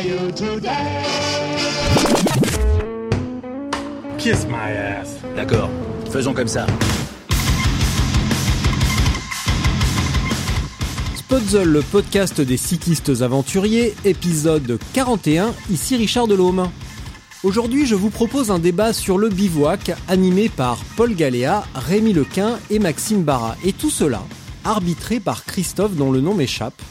Are you today? Kiss my ass. D'accord, faisons comme ça. Spotzel, le podcast des cyclistes aventuriers, épisode 41, ici Richard Delhomme. Aujourd'hui, je vous propose un débat sur le bivouac animé par Paul Galéa, Rémi Lequin et Maxime Barra. Et tout cela, arbitré par Christophe dont le nom m'échappe.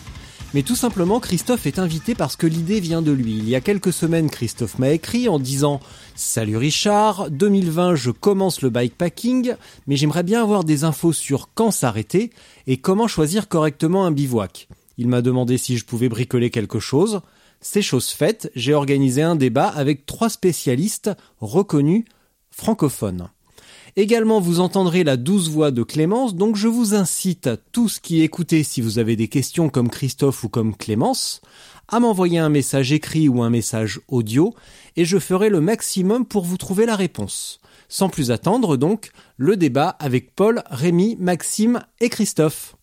Mais tout simplement, Christophe est invité parce que l'idée vient de lui. Il y a quelques semaines, Christophe m'a écrit en disant Salut Richard, 2020 je commence le bikepacking, mais j'aimerais bien avoir des infos sur quand s'arrêter et comment choisir correctement un bivouac. Il m'a demandé si je pouvais bricoler quelque chose. C'est chose faite, j'ai organisé un débat avec trois spécialistes reconnus francophones. Également, vous entendrez la douce voix de Clémence, donc je vous incite tous qui écoutez, si vous avez des questions comme Christophe ou comme Clémence, à m'envoyer un message écrit ou un message audio, et je ferai le maximum pour vous trouver la réponse. Sans plus attendre, donc, le débat avec Paul, Rémi, Maxime et Christophe.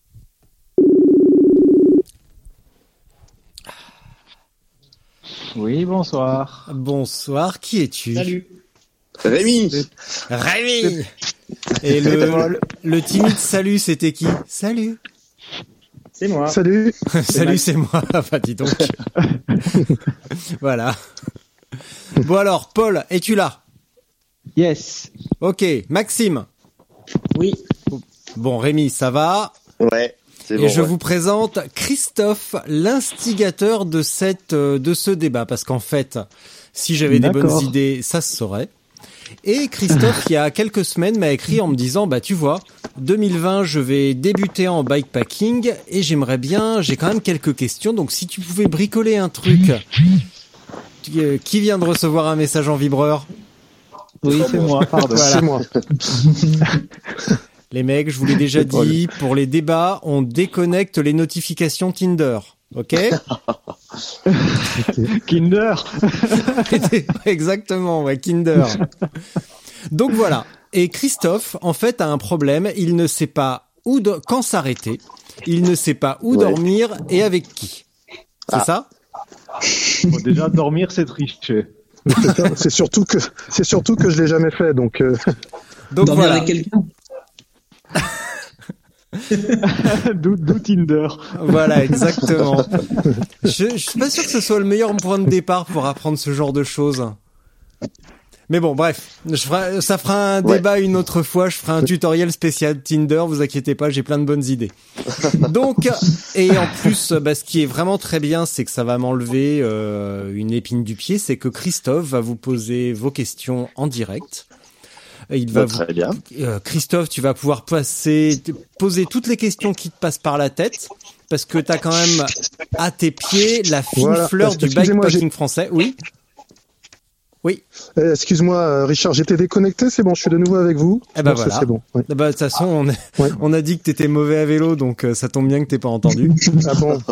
Oui, bonsoir. Bonsoir, qui es-tu? Salut. Rémi Rémi Et le, le timide salut, c'était qui? Salut C'est moi. Salut. Salut, c'est moi. Enfin, dis donc. voilà. Bon alors, Paul, es-tu là? Yes. Ok, Maxime. Oui. Bon, Rémi, ça va? Ouais, c'est Et bon. je ouais. vous présente Christophe, l'instigateur de cette euh, de ce débat, parce qu'en fait, si j'avais des bonnes idées, ça se saurait. Et Christophe, il y a quelques semaines, m'a écrit en me disant, bah tu vois, 2020, je vais débuter en bikepacking et j'aimerais bien, j'ai quand même quelques questions, donc si tu pouvais bricoler un truc. Tu- euh, Qui vient de recevoir un message en vibreur? Oui, c'est moi, pardon. Voilà. C'est moi. Les mecs, je vous l'ai déjà dit, pour les débats, on déconnecte les notifications Tinder. Ok Kinder. Exactement, ouais, Kinder. Donc voilà. Et Christophe, en fait, a un problème. Il ne sait pas où, do- quand s'arrêter. Il ne sait pas où Ouais. dormir et avec qui. C'est Ah. ça? Bon, déjà, dormir, c'est tricher. C'est surtout que c'est surtout que je l'ai jamais fait, donc euh, Donc voilà. quelqu'un? D'où Tinder. Voilà, exactement. je, je suis pas sûr que ce soit le meilleur point de départ pour apprendre ce genre de choses. Mais bon, bref, je ferai, ça fera un Ouais. débat une autre fois. Je ferai un tutoriel spécial Tinder. Vous inquiétez pas, j'ai plein de bonnes idées. Donc, et en plus, bah, ce qui est vraiment très bien, c'est que ça va m'enlever euh, une épine du pied. C'est que Christophe va vous poser vos questions en direct. Il va Bah, vous Très bien. euh, Christophe, tu vas pouvoir passer, poser toutes les questions qui te passent par la tête, parce que t'as quand même à tes pieds la fine Voilà. fleur du bikepacking français. Oui. Oui. euh, excuse-moi, euh, Richard, j'étais déconnecté, c'est bon, je suis de nouveau avec vous. Eh ben voilà. C'est bon. Ah Bah, de toute façon, on, est- Ouais. on a dit que t'étais mauvais à vélo, donc euh, ça tombe bien que t'aies pas entendu. Ah bon.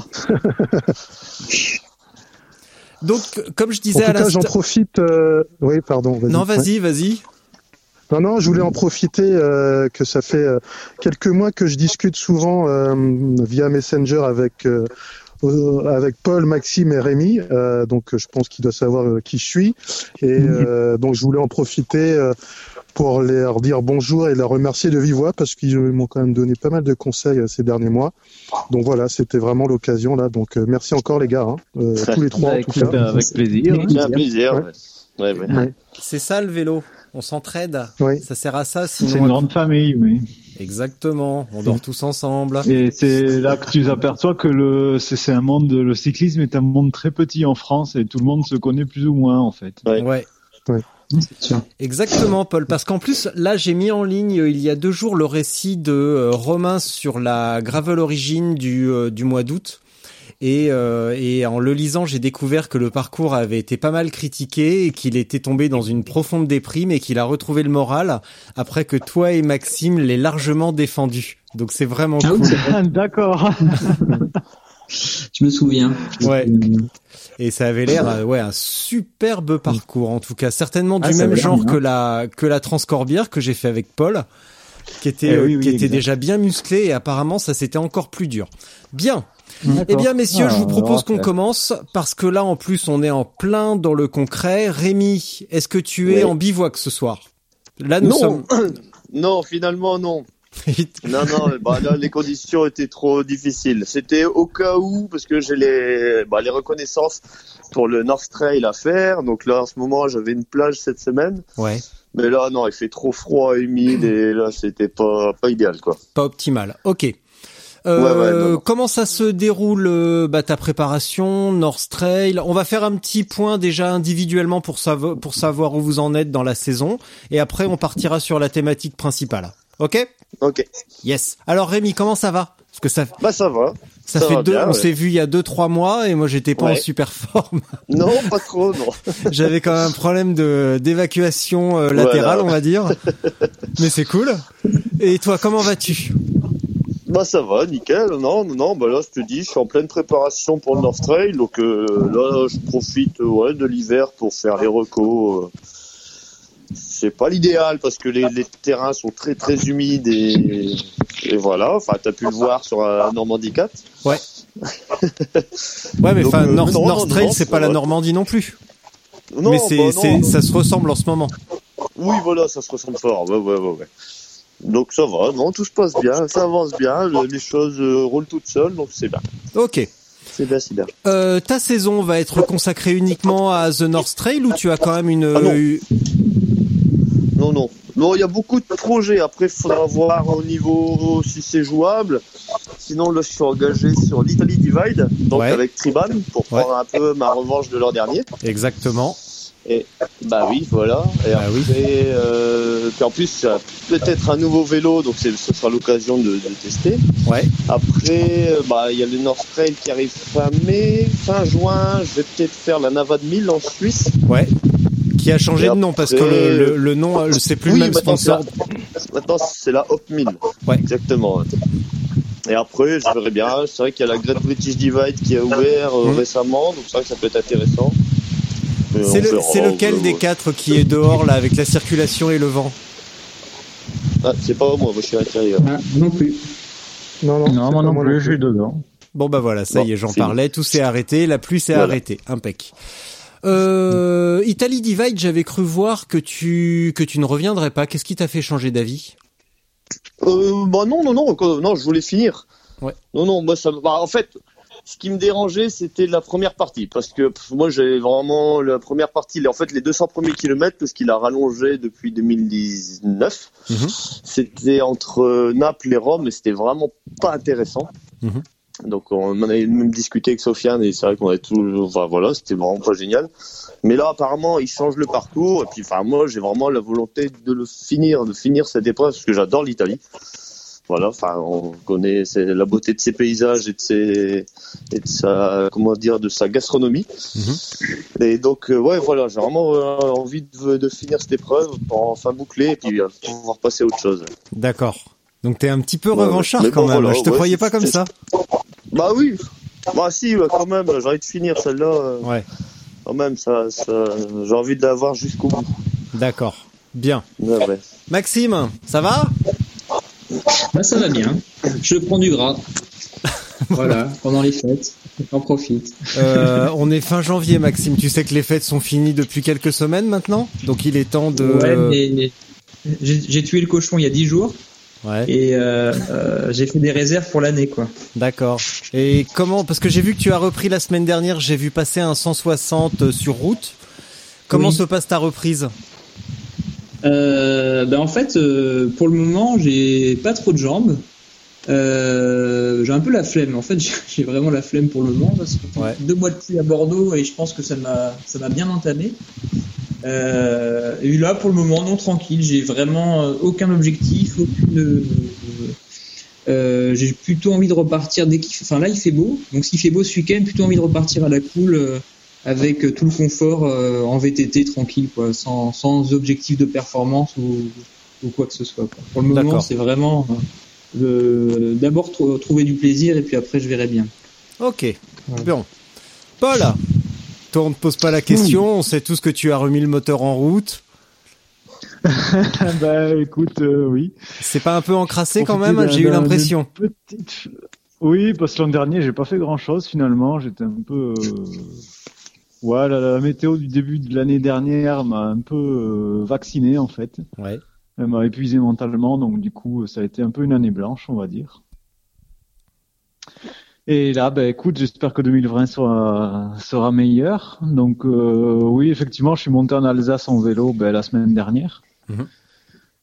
Donc, comme je En disais tout à j'en profite. euh, Oui, pardon. Non, Ouais. vas-y, vas-y. Non, non, je voulais en profiter euh, que ça fait euh, quelques mois que je discute souvent euh, via Messenger avec euh, euh, avec Paul, Maxime et Rémi. Euh, donc, je pense qu'il doit savoir euh, qui je suis. Et euh, donc, je voulais en profiter euh, pour leur dire bonjour et les remercier de vive voix parce qu'ils m'ont quand même donné pas mal de conseils euh, ces derniers mois. Donc voilà, c'était vraiment l'occasion là. Donc, euh, merci encore les gars, hein, euh, tous les trois Bah, en tout écoute, cas. avec plaisir. C'est un plaisir. Ouais. Ouais, ouais. Ouais. C'est ça le vélo. On s'entraide. Oui. Ça sert à ça, C'est une grande famille, oui. Exactement. On dort tous ensemble. Et c'est là que tu aperçois que le, c'est c'est un monde, le cyclisme est un monde très petit en France et tout le monde se connaît plus ou moins, en fait. Ouais. Exactement, Paul. Parce qu'en plus, là, j'ai mis en ligne euh, il y a deux jours le récit de euh, Romain sur la Gravel Origine du, euh, du mois d'août. Et, euh, et en le lisant, j'ai découvert que le parcours avait été pas mal critiqué et qu'il était tombé dans une profonde déprime et qu'il a retrouvé le moral après que toi et Maxime l'aient largement défendu. Donc c'est vraiment Ah cool. D'accord. Je me souviens. Ouais. Et ça avait l'air, ouais, un superbe parcours. En tout cas, certainement du Ah, même genre bien. que la que la Transcorbière que j'ai fait avec Paul, qui était Eh oui, euh, oui, qui était exact. déjà bien musclé et apparemment ça c'était encore plus dur. Bien. Eh bien, messieurs, je vous Ah, propose qu'on commence parce que là, en plus, on est en plein dans le concret. Rémi, est-ce que tu es Oui. en bivouac ce soir? Là, nous non, sommes. non, finalement non. Non, non, bah, là, les conditions étaient trop difficiles. C'était au cas où, parce que j'ai les, bah, les reconnaissances pour le North Trail à faire. Donc là, en ce moment, j'avais une plage cette semaine. ouais, Mais là, non, il fait trop froid, humide, et là, c'était pas, pas idéal, quoi. pas optimal. Ok. Euh, Ouais, ouais. Comment ça se déroule euh, bah, ta préparation, North Trail? On va faire un petit point déjà individuellement pour, savo- pour savoir où vous en êtes dans la saison, et après on partira sur la thématique principale. Ok? Ok. Yes. Alors Rémi, comment ça va? Parce que ça, Bah, ça va. ça, Ça fait va deux, bien, on ouais. s'est vu il y a deux trois mois et moi j'étais pas en Ouais. super forme. Non, pas trop, non. J'avais quand même un problème de d'évacuation euh, latérale, Voilà. on va dire. Mais c'est cool. Et toi, comment vas-tu? Bah ça va, nickel. Non, non, non, bah là je te dis, je suis en pleine préparation pour le North Trail, donc euh, là je profite euh, ouais, de l'hiver pour faire les recos. euh. C'est pas l'idéal parce que les, les terrains sont très très humides et, et voilà. Enfin, t'as pu le voir sur la Normandie 4. Ouais. Ouais, mais enfin, euh, North, non, North Trail, c'est pas la. Normandie non plus. Non, mais c'est, bah, ça se ressemble en ce moment. Oui, voilà, ça se ressemble fort. Ouais, ouais, ouais, ouais. Donc ça va, non, tout se passe bien, ça avance bien, le- les choses euh, roulent toutes seules, donc c'est bien. Ok. C'est bien, c'est bien. Euh, ta saison va être consacrée uniquement à The North Trail ou tu as quand même une, Ah non. euh, Non, non. Non, il y a beaucoup de projets. Après, il faudra voir au niveau si c'est jouable. Sinon, là, je suis engagé sur l'Italy Divide, donc Ouais. avec Triban, pour Ouais. prendre un peu ma revanche de l'an dernier. exactement. Et bah oui, voilà. Et Bah après, oui. euh, puis en plus, peut-être un nouveau vélo, donc ce sera l'occasion de, de tester. Ouais. Après, euh, bah il y a le North Trail qui arrive fin mai, fin juin. Je vais peut-être faire la Navad 1000 en Suisse. Ouais. Qui a changé de nom parce que le, le, le nom, euh, c'est plus Oui, le même sponsor. Maintenant, c'est la Hop 1000. Ouais. Exactement. Et après, je verrai bien. C'est vrai qu'il y a la Great British Divide qui a ouvert euh, Mhm. récemment, donc c'est vrai que ça peut être intéressant. C'est, le, lequel des quatre qui est dehors là avec la circulation et le vent Ah, C'est pas moi, moi je suis à l'intérieur. Ah, non plus. Non, non, Non, moi non plus, je suis dedans. Bon bah voilà, ça Bon, y est, j'en fini. parlais, tout s'est arrêté, la pluie s'est Voilà. arrêtée, impec. Euh, Italy Divide, j'avais cru voir que tu que tu ne reviendrais pas. Qu'est-ce qui t'a fait changer d'avis? Euh, bah non, non, non, non, je voulais finir. Ouais. Non, non, moi ça, bah, en fait, ce qui me dérangeait, c'était la première partie, parce que pff, moi j'ai vraiment la première partie, en fait les 200 premiers kilomètres, parce qu'il a rallongé depuis 2019. Mhm. C'était entre euh, Naples et Rome, et c'était vraiment pas intéressant. Mhm. Donc on en avait même discuté avec Sofiane, et c'est vrai qu'on avait tout, enfin voilà, c'était vraiment pas génial. Mais là, apparemment, il change le parcours. Et puis, enfin, moi, j'ai vraiment la volonté de le finir, de finir cette épreuve, parce que j'adore l'Italie. Voilà, enfin, on connaît c'est la beauté de ses paysages et de ses, et de sa, comment dire, de sa gastronomie. Et donc, euh, ouais, voilà, j'ai vraiment euh, envie de, de finir cette épreuve pour enfin boucler et puis euh, pouvoir passer à autre chose. D'accord. Donc t'es un petit peu Ouais, revanchard quand même. voilà, Je te ouais, croyais pas comme ça. Bah oui, bah si, ouais, quand même, j'ai envie de finir celle-là. Ouais. Quand même, ça, ça j'ai envie de l'avoir jusqu'au bout. D'accord. Bien. Ouais. Maxime, ça va? Bah, ça va bien. Je prends du gras. voilà, pendant les fêtes. J'en profite. Euh, On est fin janvier, Maxime. Tu sais que les fêtes sont finies depuis quelques semaines maintenant, donc il est temps de. Ouais, mais j'ai tué le cochon il y a 10 jours Ouais. et euh, euh, j'ai fait des réserves pour l'année, quoi. D'accord. Et comment Parce que j'ai vu que tu as repris la semaine dernière. J'ai vu passer un 160 sur route. Comment Oui. se passe ta reprise? Euh, ben en fait, euh, pour le moment, j'ai pas trop de jambes. Euh, j'ai un peu la flemme. En fait, j'ai- vraiment la flemme pour le moment parce que Ouais. deux mois de pluie à Bordeaux et je pense que ça m'a ça m'a bien entamé. Euh, et là, pour le moment, non tranquille. J'ai vraiment euh, aucun objectif, aucune. euh, euh, j'ai plutôt envie de repartir dès qu'il. Enfin là, il fait beau. Donc s'il fait beau ce week-end, plutôt envie de repartir à la cool avec tout le confort euh, en VTT tranquille, quoi, sans, sans objectif de performance ou, ou quoi que ce soit. quoi. Pour le moment, c'est vraiment euh, d'abord tr- trouver du plaisir et puis après, je verrai bien. Ok. Bon. Paul, toi, on ne te pose pas la question. On sait tous que tu as remis le moteur en route. bah écoute, euh, oui. C'est pas un peu encrassé quand même J'ai eu l'impression. petite- Oui, parce que l'an dernier, j'ai pas fait grand chose finalement. J'étais un peu. euh, Ouais, la, la météo du début de l'année dernière m'a un peu euh, vacciné en fait. Ouais. Elle m'a épuisé mentalement, donc du coup, ça a été un peu une année blanche, on va dire. Et là, ben écoute, j'espère que 2020 sera sera meilleur. Donc euh, oui, effectivement, je suis monté en Alsace en vélo ben, la semaine dernière, Mhm.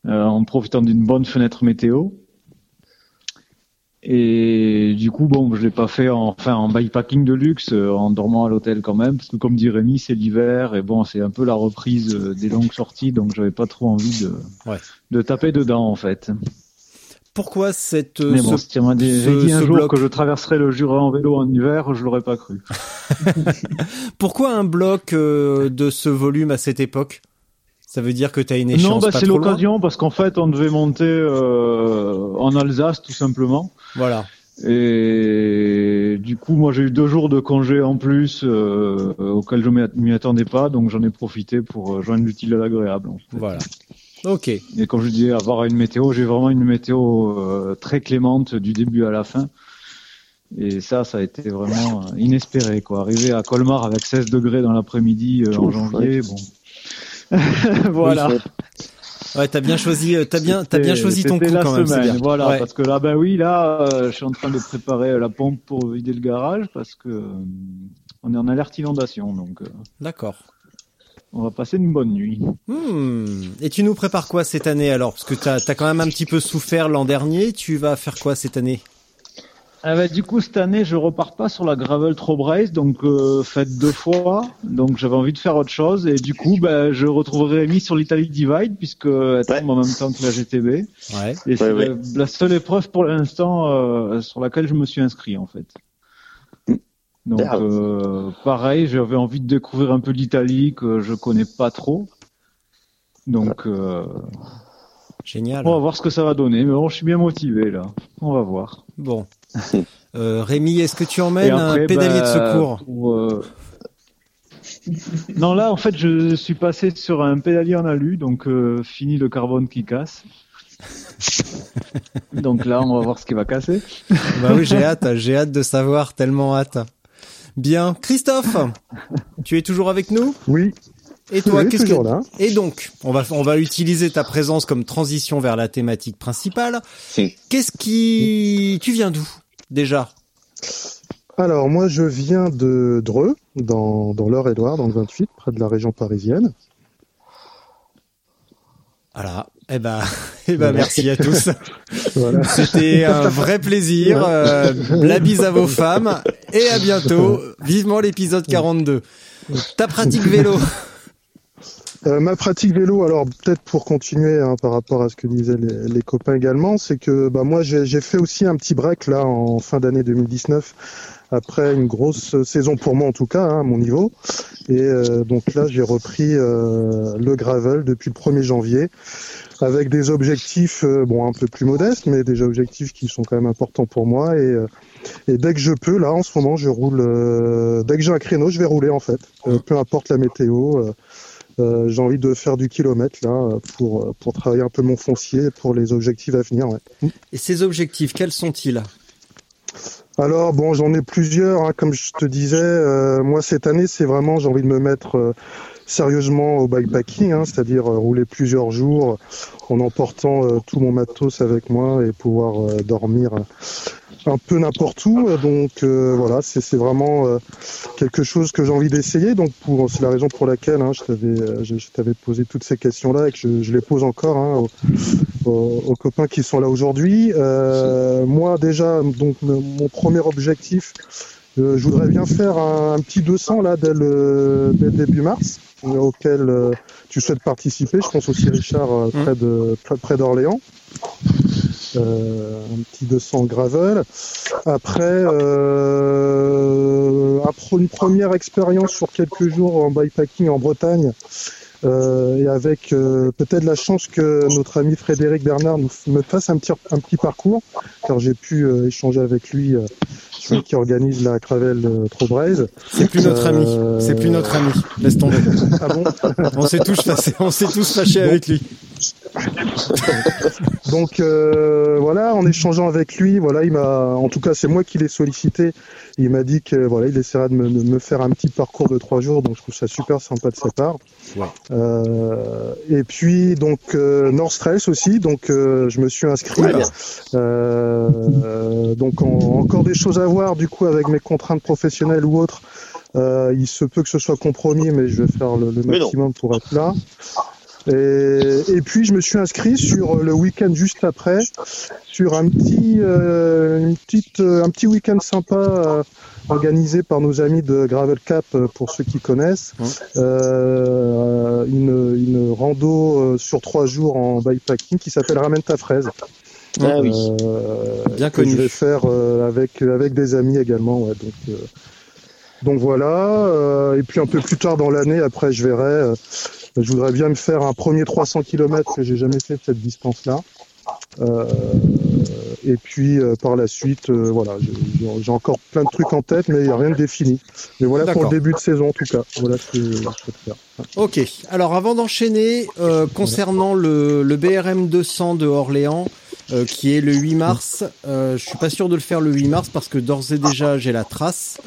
Euh, en profitant d'une bonne fenêtre météo. Et du coup, bon, je l'ai pas fait en, enfin en bikepacking de luxe, euh, en dormant à l'hôtel quand même, parce que comme dit Rémi, c'est l'hiver et bon, c'est un peu la reprise euh, des longues sorties, donc j'avais pas trop envie de Ouais. de taper dedans en fait. Pourquoi cette euh, Mais bon, ce- si tu m'as dit, ce- j'ai dit un ce jour bloc que je traverserais le Jura en vélo en hiver, je l'aurais pas cru. Pourquoi un bloc euh, de ce volume à cette époque? Ça veut dire que tu as une échéance non, bah c'est l'occasion parce qu'en fait, on devait monter euh, en Alsace tout simplement. Voilà. Et du coup, moi, j'ai eu deux jours de congé en plus euh, auxquels je m'y m'y attendais pas, donc j'en ai profité pour euh, joindre l'utile à l'agréable. en fait. Voilà. Ok. Et comme je disais, avoir une météo, j'ai vraiment une météo euh, très clémente du début à la fin. Et ça, ça a été vraiment euh, inespéré, quoi. Arriver à Colmar avec 16 degrés dans l'après-midi euh, en janvier, bon. voilà. Oui, Ouais, t'as bien choisi, euh, t'as bien, t'as bien choisi ton coup la quand même. semaine, bien. Voilà, Ouais. parce que là, ben oui, là, euh, je suis en train de préparer la pompe pour vider le garage parce que euh, on est en alerte inondation, donc euh, D'accord. on va passer une bonne nuit. Hmm. Et tu nous prépares quoi cette année alors? Parce que t'as as quand même un petit peu souffert l'an dernier. Tu vas faire quoi cette année? Ah bah, du coup, cette année, je repars pas sur la gravel trop brace, donc euh, faite deux fois. Donc j'avais envie de faire autre chose et du coup, bah, je retrouverai Rémi sur l'Italie Divide puisque elle tombe en même temps que la GTB. Ouais. Et c'est Ouais, la, la seule épreuve pour l'instant euh, sur laquelle je me suis inscrit en fait. Donc Merde. euh, pareil, j'avais envie de découvrir un peu l'Italie que je connais pas trop. Donc euh, Génial. on va voir ce que ça va donner, mais bon, je suis bien motivé là. On va voir. Bon. Euh, Rémi, est-ce que tu emmènes après, un pédalier bah, de secours pour, euh, Non, là, en fait, je suis passé sur un pédalier en alu, donc euh, fini le carbone qui casse. donc là, on va voir ce qui va casser. Bah oui, j'ai hâte, j'ai hâte de savoir, tellement hâte. Bien, Christophe, tu es toujours avec nous? Oui, Et toi, oui, qu'est-ce que là. Et donc, on va on va utiliser ta présence comme transition vers la thématique principale. Qu'est-ce qui tu viens d'où? Déjà Alors, moi, je viens de Dreux, dans, dans l'Eure-et-Loire, dans le 28, près de la région parisienne. Voilà. Eh ben, eh ben, merci à tous. Voilà. C'était un vrai plaisir. Euh, la bise à vos femmes et à bientôt. Vivement l'épisode 42. Ta pratique vélo. Euh, ma pratique vélo, alors peut-être pour continuer hein, par rapport à ce que disaient les, copains également, c'est que bah, moi j'ai fait aussi un petit break là en fin d'année 2019 après une grosse saison pour moi en tout cas hein, à mon niveau. Et euh, donc là j'ai repris euh, le gravel depuis le 1er janvier avec des objectifs euh, bon un peu plus modestes mais des objectifs qui sont quand même importants pour moi. Et et dès que je peux là en ce moment je roule dès que j'ai un créneau je vais rouler en fait. Peu importe la météo euh, j'ai envie de faire du kilomètre là pour pour travailler un peu mon foncier pour les objectifs à venir. Ouais. Et ces objectifs, quels sont-ils? Alors bon, j'en ai plusieurs. hein, comme je te disais, euh, moi cette année c'est vraiment j'ai envie de me mettre euh, sérieusement au bikepacking, hein, c'est-à-dire euh, rouler plusieurs jours en emportant tout mon matos avec moi et pouvoir dormir un peu n'importe où. Donc euh, voilà, c'est c'est vraiment euh, quelque chose que j'ai envie d'essayer. Donc pour c'est la raison pour laquelle hein, je t'avais euh, je, je t'avais posé toutes ces questions-là et que je, je les pose encore hein, aux, aux- aux copains qui sont là aujourd'hui. Euh, moi déjà, donc mon premier objectif, Euh, je voudrais bien faire un, un petit 200 là dès le, dès début mars, euh, auquel euh, tu souhaites participer. Je pense aussi Richard euh, près de près, près d'Orléans. Euh, un petit 200 gravel. Après, euh, pro- une première expérience sur quelques jours en bikepacking en Bretagne. euh, et avec euh, peut-être la chance que notre ami Frédéric Bernard nous me fasse un petit, un petit parcours, car j'ai pu euh, échanger avec lui, euh, celui qui organise la Cravel euh, Trobraise. C'est plus notre ami. C'est plus notre ami. Laisse tomber. Ah bon? On s'est tous fâchés, on s'est tous fâchés avec lui. Donc euh, voilà, en échangeant avec lui, voilà, il m'a, en tout cas, c'est moi qui l'ai sollicité. Il m'a dit que voilà, il essaiera de me, de me faire un petit parcours de trois jours, donc je trouve ça super sympa de sa part. Euh, et puis donc euh, North Stress aussi, donc euh, je me suis inscrit. Donc en- encore des choses à voir du coup avec mes contraintes professionnelles ou autres. Euh, il se peut que ce soit compromis, mais je vais faire le, maximum pour être là. Et, et puis je me suis inscrit sur le week-end juste après, sur un petit, euh, une petite, euh, un petit week-end sympa euh, organisé par nos amis de Gravel Cap, euh, pour ceux qui connaissent. Euh, une, une rando euh, sur trois jours en bikepacking qui s'appelle Ramène ta fraise. Ah oui. Euh, Bien que connu. je vais faire euh, avec avec des amis également. Ouais, donc euh, donc voilà. euh, et puis un peu plus tard dans l'année, après je verrai. Je voudrais bien me faire un premier 300 km que j'ai jamais fait de cette distance-là. Euh, et puis euh, par la suite, euh, voilà, j'ai- encore plein de trucs en tête, mais il n'y a rien de défini. Mais voilà pour le début de saison en tout cas. Voilà ce que je souhaite faire. Ok. Alors avant d'enchaîner, euh, concernant le, le BRM 200 de Orléans, euh, qui est le 8 mars, euh, je suis pas sûr de le faire le 8 mars parce que d'ores et déjà j'ai la trace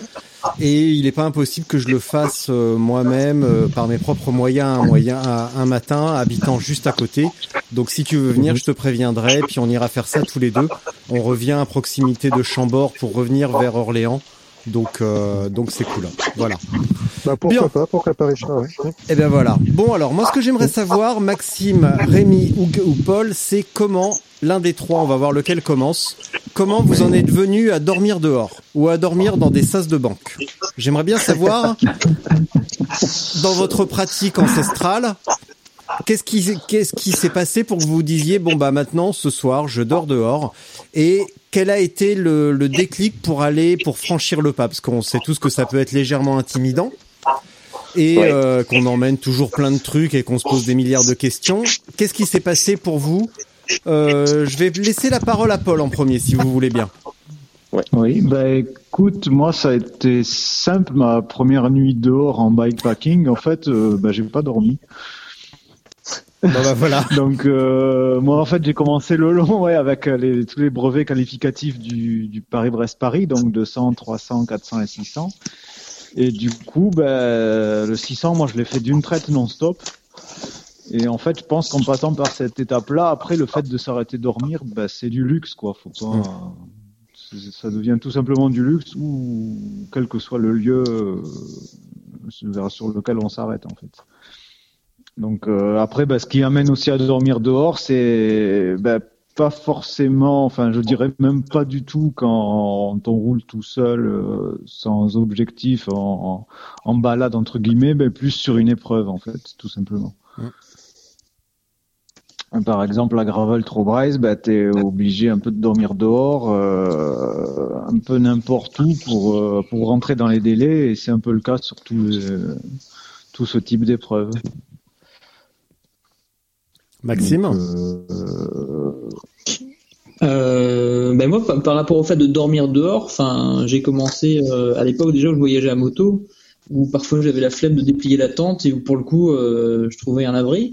et il n'est pas impossible que je le fasse euh, moi-même euh, par mes propres moyens un moyen un, un matin habitant juste à côté. Donc si tu veux venir, je te préviendrai puis on ira faire ça tous les deux. On revient à proximité de Chambord pour revenir vers Orléans. Donc euh, donc c'est cool. Voilà. Bah, pourquoi Bien. pas, pourquoi pas Richard ouais. Eh ben voilà. Bon alors moi ce que j'aimerais savoir, Maxime, Rémi ou, ou Paul, c'est comment l'un des trois, on va voir lequel commence, comment vous en êtes venu à dormir dehors ou à dormir dans des sas de banque? J'aimerais bien savoir dans votre pratique ancestrale. Qu'est-ce qui qu'est-ce qui s'est passé pour que vous vous disiez bon bah maintenant ce soir je dors dehors et quel a été le, le déclic pour aller pour franchir le pas? Parce qu'on sait tous que ça peut être légèrement intimidant et Ouais. euh, qu'on emmène toujours plein de trucs et qu'on se pose des milliards de questions. Qu'est-ce qui s'est passé pour vous? Euh, Je vais laisser la parole à Paul en premier, si vous voulez bien. Oui, bah écoute, moi ça a été simple. Ma première nuit dehors en bikepacking, en fait, euh, bah, j'ai pas dormi. Bon bah voilà. Donc euh, moi en fait j'ai commencé le long ouais avec euh, les, tous les brevets qualificatifs du, du Paris-Brest-Paris donc 200, 300, 400 et 600 et du coup ben le 600 moi je l'ai fait d'une traite non-stop et en fait je pense qu'en passant par cette étape là après le fait de s'arrêter dormir ben, c'est du luxe quoi faut pas c'est- ça devient tout simplement du luxe ou quel que soit le lieu euh, sur lequel on s'arrête en fait. Donc euh, après, bah, ce qui amène aussi à dormir dehors, c'est bah, pas forcément, enfin je dirais même pas du tout quand on roule tout seul, euh, sans objectif, en, en, balade entre guillemets, mais plus sur une épreuve en fait, tout simplement. Par exemple, la gravel Trobraise, bah, t'es obligé un peu de dormir dehors, euh, un peu n'importe où pour euh, pour rentrer dans les délais, et c'est un peu le cas sur tout, tout ce type d'épreuve. Maxime euh, Euh, ben moi, par, rapport au fait de dormir dehors, enfin, j'ai commencé euh, à l'époque déjà je voyageais à moto, où parfois j'avais la flemme de déplier la tente et où pour le coup, je trouvais un abri.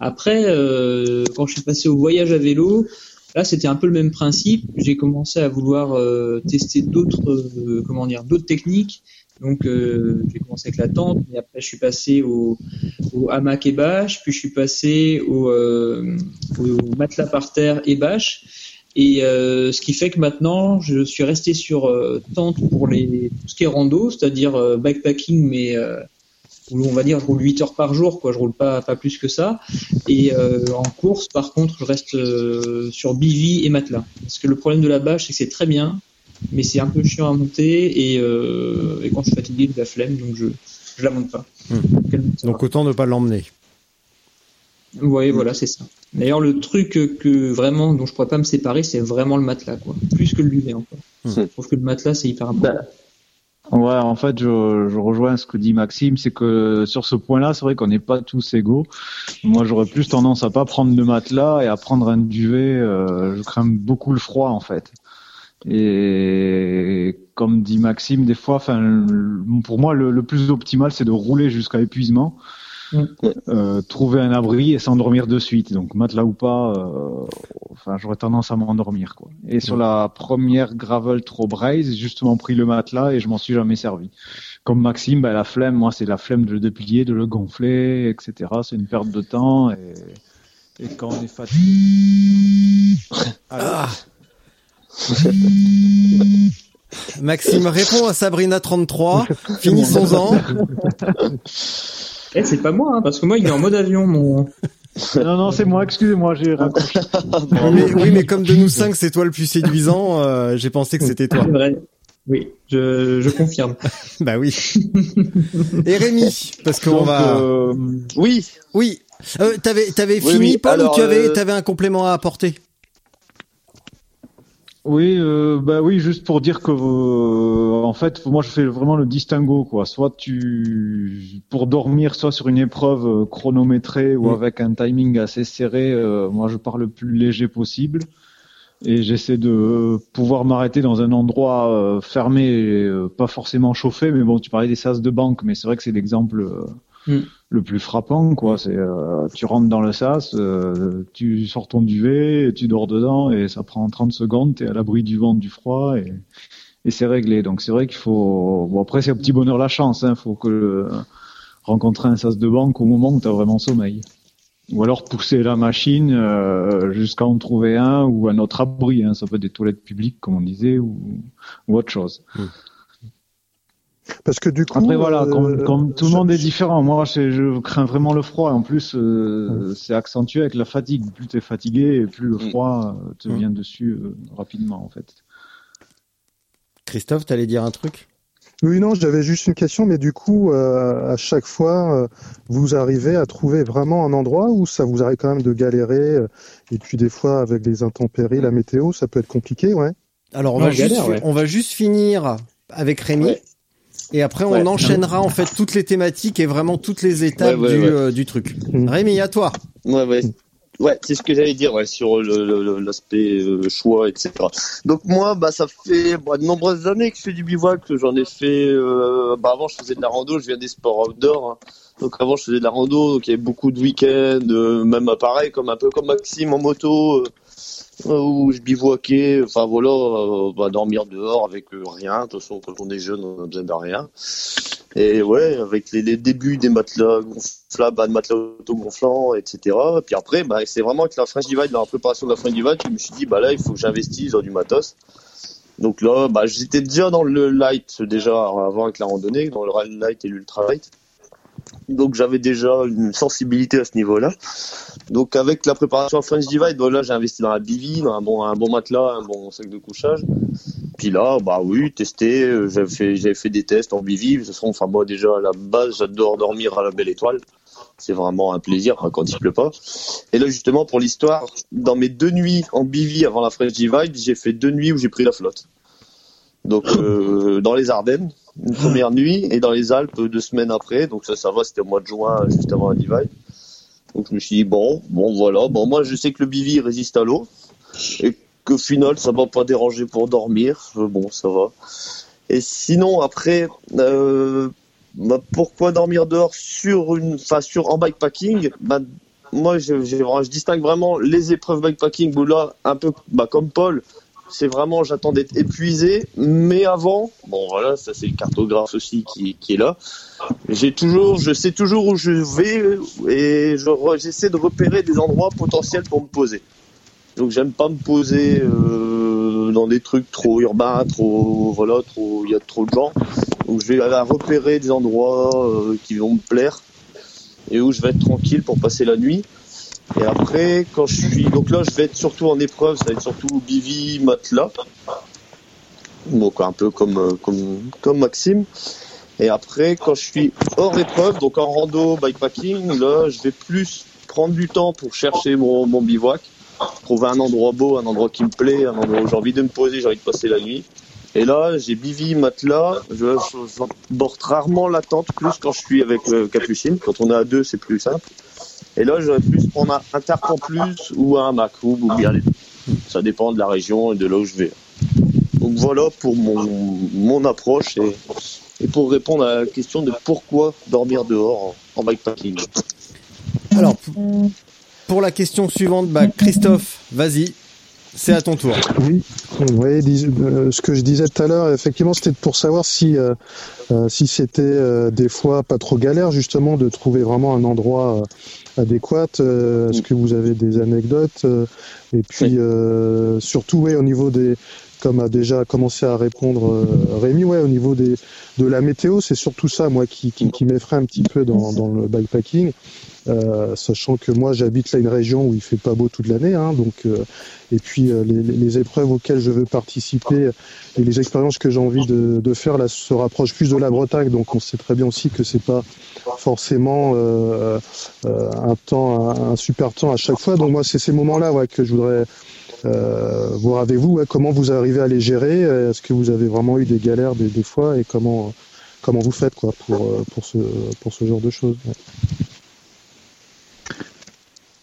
Après, quand je suis passé au voyage à vélo, là c'était un peu le même principe. J'ai commencé à vouloir tester d'autres, comment dire, d'autres techniques. Donc euh, j'ai commencé avec la tente, mais après je suis passé au, au hamac et bâche, puis je suis passé au, euh, matelas par terre et bâche. Et euh, ce qui fait que maintenant, je suis resté sur tente pour les tout ce qui est rando, c'est-à-dire backpacking, mais où on va dire je roule 8 heures par jour, quoi. Je roule pas pas plus que ça. Et en course, par contre, je reste sur bivy et matelas. Parce que le problème de la bâche, c'est que c'est très bien, mais c'est un peu chiant à monter et, euh, et quand je suis fatigué, de la flemme, donc je je la monte pas. Donc autant ne pas l'emmener. Voyez, voilà, c'est ça. D'ailleurs, le truc que vraiment dont je pourrais pas me séparer, c'est vraiment le matelas, quoi. Plus que le duvet encore. Je trouve que le matelas, c'est hyper important. Ouais, en fait, je, je rejoins ce que dit Maxime, c'est que sur ce point-là, c'est vrai qu'on n'est pas tous égaux. Moi, j'aurais plus tendance à pas prendre de matelas et à prendre un duvet. euh, je crains beaucoup le froid, en fait. Et comme dit Maxime, des fois, enfin, pour moi, le, le plus optimal, c'est de rouler jusqu'à épuisement, Mm. euh, trouver un abri et s'endormir de suite. Donc, matelas ou pas, euh, enfin, j'aurais tendance à m'endormir, quoi. Et sur la première gravel trop braise, j'ai justement pris le matelas et je m'en suis jamais servi. Comme Maxime, bah, la flemme, moi, c'est la flemme de le déplier, de le gonfler, etc. C'est une perte de temps et, et quand on est fatigué. Ah. Maxime répond à Sabrina 33. Finissons-en. Eh, c'est pas moi, hein, parce que moi, il est en mode avion, mon. Non, non, c'est moi, excusez-moi, j'ai raccroché. Oui mais, oui, mais comme de nous cinq, c'est toi le plus séduisant, euh, j'ai pensé que c'était toi. Vrai. Oui, je, je confirme. Bah oui. Et Rémi, parce qu'on va. euh, Oui, Oui. Euh, t'avais t'avais Oui, fini oui, Paul alors, ou tu avais euh, t'avais un complément à apporter? Oui, euh, bah oui, juste pour dire que euh, en fait, moi je fais vraiment le distinguo quoi. Soit tu pour dormir, soit sur une épreuve euh, chronométrée ou Mm. avec un timing assez serré, euh, moi je pars le plus léger possible et j'essaie de pouvoir m'arrêter dans un endroit euh, fermé, et, euh, pas forcément chauffé. Mais bon, tu parlais des sas de banque, mais c'est vrai que c'est l'exemple euh, Mm. le plus frappant quoi. C'est euh, tu rentres dans le sas, euh, tu sors ton duvet, et tu dors dedans et ça prend 30 secondes, t'es à l'abri du vent, du froid et, et c'est réglé. Donc c'est vrai qu'il faut. Bon après c'est un petit bonheur la chance, hein. Faut que euh, rencontrer un sas de banque au moment où t'as vraiment sommeil. Ou alors pousser la machine euh, jusqu'à en trouver un ou un autre abri. Hein. Ça peut être des toilettes publiques comme on disait ou, ou autre chose. Parce que du coup, Après voilà, euh, comme, comme tout le monde est différent, moi je crains vraiment le froid. En plus, euh, c'est accentué avec la fatigue. Plus t'es fatigué, plus le Mm. froid euh, te Mm. vient dessus euh, rapidement en fait. Christophe, t'allais dire un truc? Oui, non, j'avais juste une question, mais du coup, euh, à chaque fois, euh, vous arrivez à trouver vraiment un endroit où ça vous arrive quand même de galérer, euh, et puis des fois avec les intempéries, la météo, ça peut être compliqué, ouais. Alors on Ouais, va juste galère, ouais. on va juste finir avec Rémi. Ouais. Et après, on Ouais. enchaînera en fait toutes les thématiques et vraiment toutes les étapes Ouais, ouais, du, euh, du truc. Rémi, à toi. Ouais, ouais. Ouais, c'est ce que j'allais dire ouais, sur l'aspect euh, choix, etc. Donc moi, bah ça fait bah, de nombreuses années que je fais du bivouac. que J'en ai fait. Euh, bah avant, je faisais de la rando. Je viens des sports outdoor. hein. Donc avant, je faisais de la rando. Donc il y avait beaucoup de week-ends, euh, même euh, pareil, comme un peu comme Maxime en moto, euh, où je bivouaquais. Enfin voilà, euh, bah, dormir dehors avec euh, rien. De toute façon, quand on est jeune, on a besoin de rien. Et ouais, avec les, débuts des matelas gonflables, bah, de matelas autogonflants, etc. Et puis après, bah, c'est vraiment avec la French Divide, dans la préparation de la French Divide, je me suis dit, bah là, il faut que j'investisse dans du matos. Donc là, bah, j'étais déjà dans le light, déjà avant avec la randonnée, dans le light et l'ultra light. Donc j'avais déjà une sensibilité à ce niveau-là. Donc avec la préparation à French Divide, là j'ai investi dans la bivy, dans un bon, matelas, un bon sac de couchage. Puis là, bah oui, tester, euh, j'avais fait, des tests en bivy. De toute façon, déjà à la base, j'adore dormir à la belle étoile. C'est vraiment un plaisir hein, quand il pleut pas. Et là justement pour l'histoire, dans mes deux nuits en bivy avant la French Divide, j'ai fait deux nuits où j'ai pris la flotte. Donc euh, dans les Ardennes, une première nuit, et dans les Alpes deux semaines après. Donc ça, ça va, c'était au mois de juin, juste avant la Divide. Donc je me suis dit bon, bon voilà, bon moi je sais que le bivy résiste à l'eau et qu'au final ça va pas déranger pour dormir. Euh, Bon, ça va. Et sinon après, euh, bah, pourquoi dormir dehors sur une, sur en bikepacking? Bah, moi je, je, je distingue vraiment les épreuves bikepacking où là un peu bah, comme Paul c'est vraiment j'attends d'être épuisé mais avant bon voilà ça c'est le cartographe aussi qui, qui est là. J'ai toujours je sais toujours où je vais et j'essaie de repérer des endroits potentiels pour me poser. Donc j'aime pas me poser euh, dans des trucs trop urbains trop voilà trop il y a trop de gens. Donc je vais repérer des endroits euh, qui vont me plaire et où je vais être tranquille pour passer la nuit et après, quand je suis, donc là, je vais être surtout en épreuve, ça va être surtout bivy, matelas. donc un peu comme euh, comme comme Maxime. Et après, quand je suis hors épreuve, donc en rando, bikepacking, là, je vais plus prendre du temps pour chercher mon, mon bivouac, trouver un endroit beau, un endroit qui me plaît, un endroit où j'ai envie de me poser, j'ai envie de passer la nuit. Et là, j'ai bivi, matelas, je, je, porte rarement la tente, plus quand je suis avec euh, Capucine. Quand on est à deux, c'est plus simple. Et là, j'aurais plus prendre un, en plus ou un Mac ou bien les deux. Ça dépend de la région et de là où je vais. Donc voilà pour mon, mon approche et, et pour répondre à la question de pourquoi dormir dehors en, en bikepacking. Alors, pour la question suivante, bah, Christophe, vas-y, c'est à ton tour. Oui, oui dis- euh, ce que je disais tout à l'heure, effectivement, c'était pour savoir si euh, euh, si c'était euh, des fois pas trop galère justement de trouver vraiment un endroit euh, adéquat. Euh, Est-ce que vous avez des anecdotes euh, Et puis euh, surtout, ouais, au niveau des comme a déjà commencé à répondre euh, Rémi, ouais, au niveau des de la météo, c'est surtout ça, moi, qui, qui, qui m'effraie un petit peu dans, dans le bikepacking. Euh, sachant que moi j'habite là une région où il fait pas beau toute l'année, hein, donc euh, et puis euh, les, les- épreuves auxquelles je veux participer et les expériences que j'ai envie de, de faire là se rapprochent plus de la Bretagne, donc on sait très bien aussi que c'est pas forcément euh, euh, un temps, un, super temps à chaque fois. Donc moi c'est ces moments-là ouais, que je voudrais voir avec vous, comment vous arrivez à les gérer, est-ce que vous avez vraiment eu des galères des, des fois? Et comment comment vous faites quoi pour euh, pour ce pour ce genre de choses? ouais.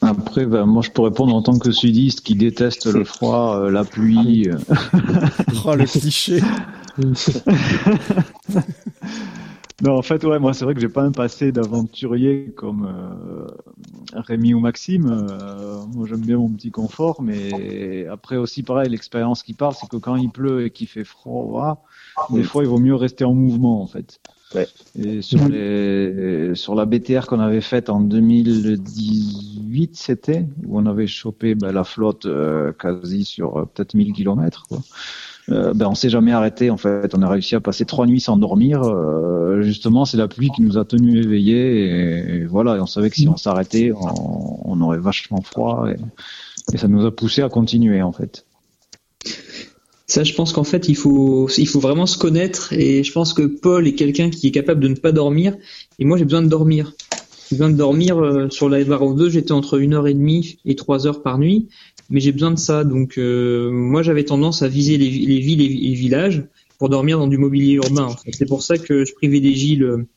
Après, ben, moi, je peux répondre en tant que sudiste qui déteste le froid, euh, la pluie. euh. Oh, le cliché. non, en fait, ouais, moi, c'est vrai que j'ai pas un passé d'aventurier comme euh, Rémi ou Maxime. Euh, moi, j'aime bien mon petit confort, mais après aussi, pareil, l'expérience qui parle, c'est que quand il pleut et qu'il fait froid, des fois, il vaut mieux rester en mouvement, en fait. Ouais. Et sur les sur la BTR qu'on avait faite en 2018, c'était où on avait chopé ben, la flotte euh, quasi sur euh, peut-être 1000 kilomètres. Quoi. Euh, ben on s'est jamais arrêté en fait. On a réussi à passer trois nuits sans dormir. Euh, justement, c'est la pluie qui nous a tenus éveillés et, voilà. On savait que si on s'arrêtait, on, aurait vachement froid et, ça nous a poussé à continuer en fait. Ça, je pense qu'en fait, il faut, il faut vraiment se connaître. Et je pense que Paul est quelqu'un qui est capable de ne pas dormir. Et moi, j'ai besoin de dormir. J'ai besoin de dormir. euh, sur la Evaro 2, j'étais entre une heure et demie et trois heures par nuit. Mais j'ai besoin de ça. Donc, euh, moi, j'avais tendance à viser les, vi- les villes et les villages pour dormir dans du mobilier urbain. en fait. C'est pour ça que je privilégie le,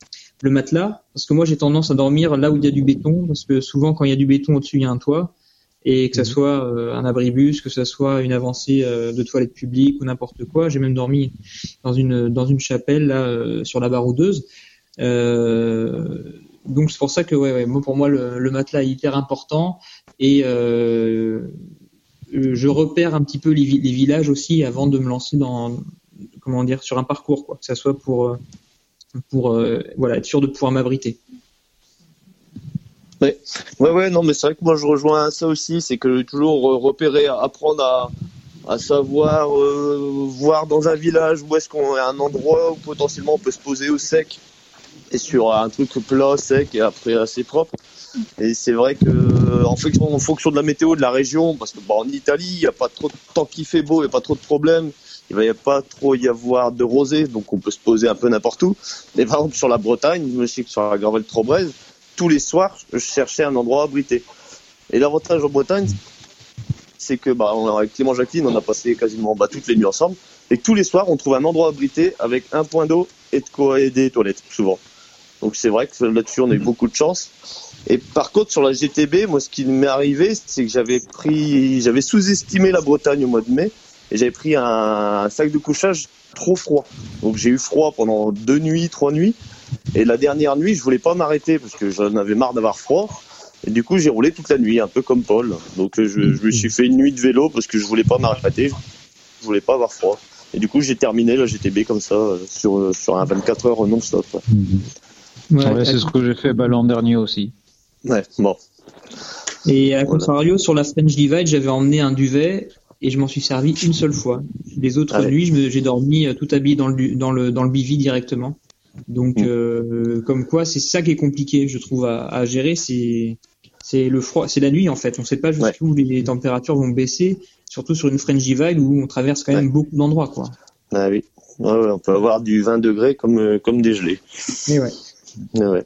le matelas. Parce que moi, j'ai tendance à dormir là où il y a du béton. Parce que souvent, quand il y a du béton au-dessus, il y a un toit et que ça soit euh, un abribus, que ça soit une avancée euh, de toilette publique ou n'importe quoi. J'ai même dormi dans une dans une chapelle là euh, sur la baroudeuse. Euh, donc c'est pour ça que ouais, ouais moi pour moi le, le matelas est hyper important et euh, je repère un petit peu les, vi- les villages aussi avant de me lancer dans comment dire sur un parcours quoi, que ça soit pour euh, pour euh, voilà être sûr de pouvoir m'abriter. Ouais, ouais, ouais, non, mais c'est vrai que moi je rejoins ça aussi, c'est que toujours euh, repérer, apprendre à, à savoir euh, voir dans un village où est-ce qu'on a un endroit où potentiellement on peut se poser au sec et sur un truc plat, sec et après assez propre. Et c'est vrai que en fonction, en fonction de la météo de la région, parce que bah, en Italie, il n'y a pas trop de temps qui fait beau, il n'y a pas trop de problèmes, il va y a pas trop y avoir de rosée, donc on peut se poser un peu n'importe où. Mais par exemple sur la Bretagne, je me que sur la Gravelle Trobrez, tous les soirs, je cherchais un endroit abrité. Et l'avantage en Bretagne, c'est que bah, avec Clément Jacqueline, on a passé quasiment bah, toutes les nuits ensemble, et tous les soirs, on trouve un endroit abrité avec un point d'eau et de et des toilettes, souvent. Donc c'est vrai que là-dessus, on a eu beaucoup de chance. Et par contre, sur la GTB, moi, ce qui m'est arrivé, c'est que j'avais pris, j'avais sous-estimé la Bretagne au mois de mai, et j'avais pris un, un sac de couchage trop froid. Donc j'ai eu froid pendant deux nuits, trois nuits. Et la dernière nuit, je voulais pas m'arrêter parce que j'en avais marre d'avoir froid. Et du coup, j'ai roulé toute la nuit, un peu comme Paul. Donc je, je me suis fait une nuit de vélo parce que je voulais pas m'arrêter. Je voulais pas avoir froid. Et du coup, j'ai terminé la GTB comme ça, sur, sur un 24 heures non-stop. Ouais. Ouais, c'est ce que j'ai fait ben, l'an dernier aussi. Ouais, bon. Et à Voilà. contrario, sur la French Divide, j'avais emmené un duvet et je m'en suis servi une seule fois. Les autres nuits, j'ai dormi euh, tout habillé dans le, dans le, dans le bivy directement. Donc, Mm. euh, comme quoi, c'est ça qui est compliqué, je trouve, à, à gérer. C'est, c'est le froid, c'est la nuit en fait. On sait pas jusqu'où les températures vont baisser, surtout sur une French Divide où on traverse quand même beaucoup d'endroits, quoi. Ah oui. Ouais, on peut avoir du 20 degrés comme, euh, comme des gelées. Mais ouais. Ouais, ouais.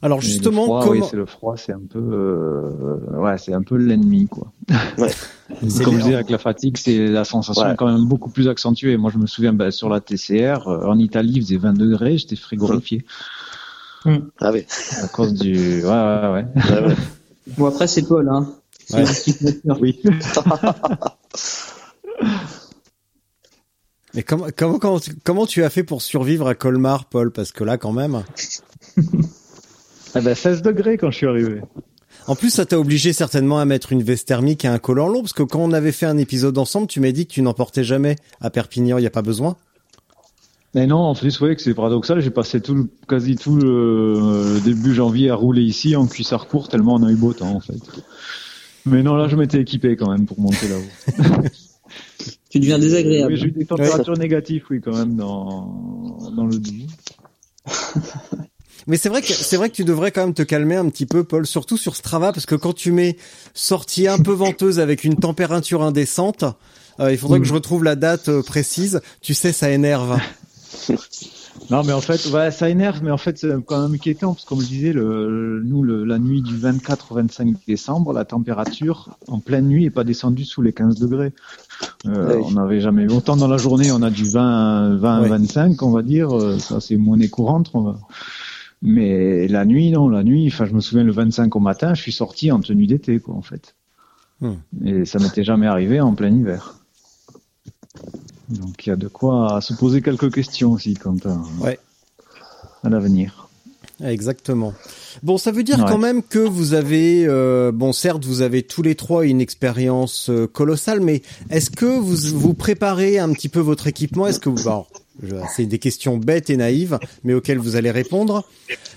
Alors justement, le froid, comment... oui, c'est le froid, c'est un peu, euh, ouais, c'est un peu l'ennemi, quoi. Ouais. C'est Comme je disais avec la fatigue, c'est la sensation Ouais. est quand même beaucoup plus accentuée. Moi, je me souviens, ben, sur la TCR, euh, en Italie, il faisait 20 degrés, j'étais frigorifié Ah oui. à cause du, ouais, ouais, ouais. Ouais, ouais. Bon, après, c'est Paul, hein. Ouais. Oui. Mais comment, comment, comment tu as fait pour survivre à Colmar, Paul? Parce que là, quand même. Ah ben, 16 degrés quand je suis arrivé. En plus, ça t'a obligé certainement à mettre une veste thermique et un collant long, parce que quand on avait fait un épisode ensemble, tu m'as dit que tu n'en portais jamais à Perpignan, il n'y a pas besoin. Mais non, en plus, vous voyez que c'est paradoxal. J'ai passé tout le, quasi tout le euh, début janvier à rouler ici en cuissard court tellement on a eu beau temps, en fait. Mais non, là, je m'étais équipé quand même pour monter là-haut. Tu deviens désagréable. Oui, j'ai eu des températures négatives, oui, quand même, dans, dans le doux. Mais c'est vrai que c'est vrai que tu devrais quand même te calmer un petit peu, Paul, surtout sur Strava, parce que quand tu mets sortie un peu venteuse avec une température indécente, euh, il faudrait que je retrouve la date euh, précise. Tu sais, ça énerve. Non, mais en fait, ouais, ça énerve, mais en fait, c'est quand même inquiétant, parce que comme je disais, le, nous, le, la nuit du 24 au 25 décembre, la température en pleine nuit est pas descendue sous les 15 degrés. Euh. On n'avait jamais eu autant dans la journée, on a du 20, 20, Ouais. 25, on va dire, euh, ça c'est monnaie courante. on va- Mais la nuit, non, la nuit, enfin, je me souviens le 25 au matin, je suis sorti en tenue d'été, quoi, en fait. Hmm. Et ça m'était jamais arrivé en plein hiver. Donc il y a de quoi se poser quelques questions aussi quant à, Ouais. à l'avenir. Exactement. Bon, ça veut dire Ouais. quand même que vous avez, euh, bon, certes, vous avez tous les trois une expérience euh, colossale, mais est-ce que vous vous préparez un petit peu votre équipement? Est-ce que vous, alors, c'est des questions bêtes et naïves, mais auxquelles vous allez répondre.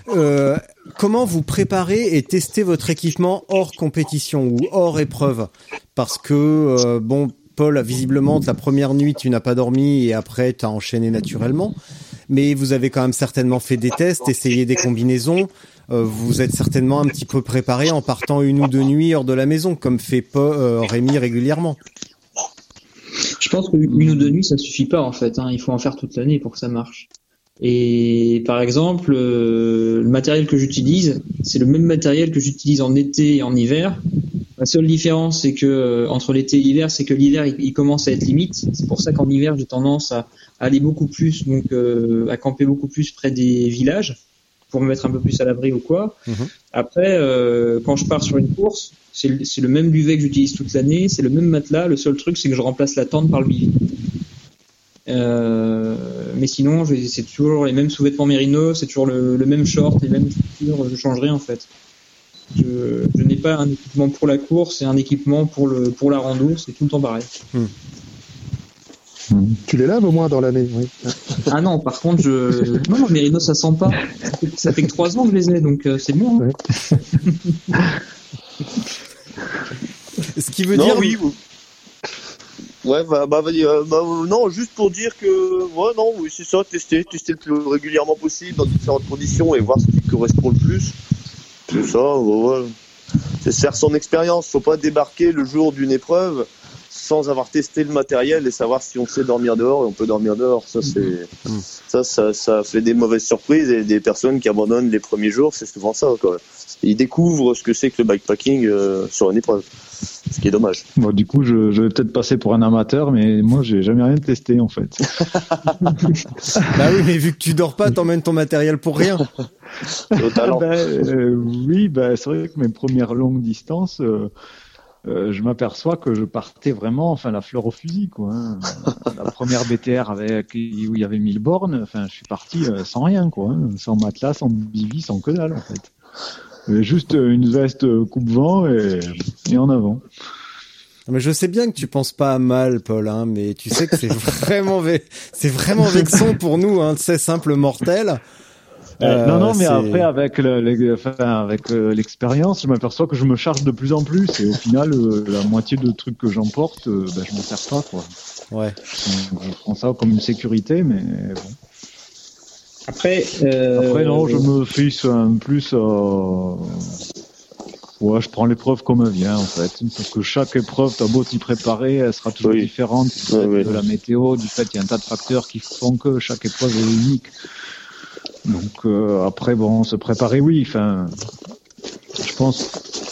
Euh, comment vous préparez et testez votre équipement hors compétition ou hors épreuve? Parce que euh, bon, Paul, visiblement, ta première nuit, tu n'as pas dormi et après, tu as enchaîné naturellement. Mais vous avez quand même certainement fait des tests, essayé des combinaisons. Euh, vous êtes certainement un petit peu préparé en partant une ou deux nuits hors de la maison, comme fait Paul, euh, Rémi régulièrement. Je pense qu'une ou deux nuits, ça suffit pas en fait. Hein. Il faut en faire toute l'année pour que ça marche. Et par exemple, euh, le matériel que j'utilise, c'est le même matériel que j'utilise en été et en hiver. La seule différence, c'est que euh, entre l'été et l'hiver, c'est que l'hiver il, commence à être limite. C'est pour ça qu'en hiver, j'ai tendance à aller beaucoup plus, donc euh, à camper beaucoup plus près des villages pour me mettre un peu plus à l'abri ou quoi. Mhm. Après, euh, quand je pars sur une course, c'est le, même duvet que j'utilise toute l'année, c'est le même matelas. Le seul truc, c'est que je remplace la tente par le bivy. Euh, mais sinon, c'est toujours les mêmes sous-vêtements mérinos, c'est toujours le, le même short, les mêmes chaussures. Je changerai en fait. Je, je n'ai pas un équipement pour la course et un équipement pour le pour la rando. C'est tout le temps pareil. Tu les laves au moins dans l'année, oui. Ah non, par contre, je non, le mérino ça sent pas. Ça fait, que trois ans que je les ai, donc euh, c'est bon. hein. Ce qui veut non, dire, oui. vous- Ouais, bah, bah, vas-y, euh, bah, non, juste pour dire que, ouais, non, oui, c'est ça, tester, tester le plus régulièrement possible dans différentes conditions et voir ce qui correspond le plus. C'est ça, ouais, ouais. C'est faire son expérience. Faut pas débarquer le jour d'une épreuve sans avoir testé le matériel et savoir si on sait dormir dehors et on peut dormir dehors. Ça, c'est, ça, ça, ça fait des mauvaises surprises et des personnes qui abandonnent les premiers jours, c'est souvent ça, quoi. Ils découvrent ce que c'est que le bikepacking euh, sur une épreuve. Ce qui est dommage. Bon, du coup, je, je vais peut-être passer pour un amateur, mais moi, j'ai jamais rien testé en fait. bah oui, mais vu que tu dors pas, t'emmènes ton matériel pour rien. Au talent. Ben, euh, oui, ben, c'est vrai que mes premières longues distances, euh, euh, je m'aperçois que je partais vraiment, enfin, la fleur au fusil, quoi. hein. La première BTR avec où il y avait 1000 bornes, enfin, je suis parti euh, sans rien, quoi, hein. sans matelas, sans bivy, sans que dalle, en fait. Juste euh, une veste euh, coupe-vent et, et en avant. Mais je sais bien que tu penses pas à mal, Paul, hein, mais tu sais que c'est vraiment, ve- c'est vraiment vexant pour nous, hein, c'est simple mortel. Euh, non, non, mais après, avec le- enfin, euh, l'expérience, je m'aperçois que je me charge de plus en plus et au final, euh, la moitié de trucs que j'emporte, euh, ben, je m'en sers pas, quoi. Ouais. Donc, je prends ça comme une sécurité, mais bon. Après, euh, Après, non, je me fixe un plus à, Ouais, je prends l'épreuve comme elle vient en fait, parce que chaque épreuve, t'as beau t'y préparer, elle sera toujours Oui. différente du fait de la météo, du fait qu'il y a un tas de facteurs qui font que chaque épreuve est unique. Donc euh, après, bon, se préparer, oui. Enfin, je pense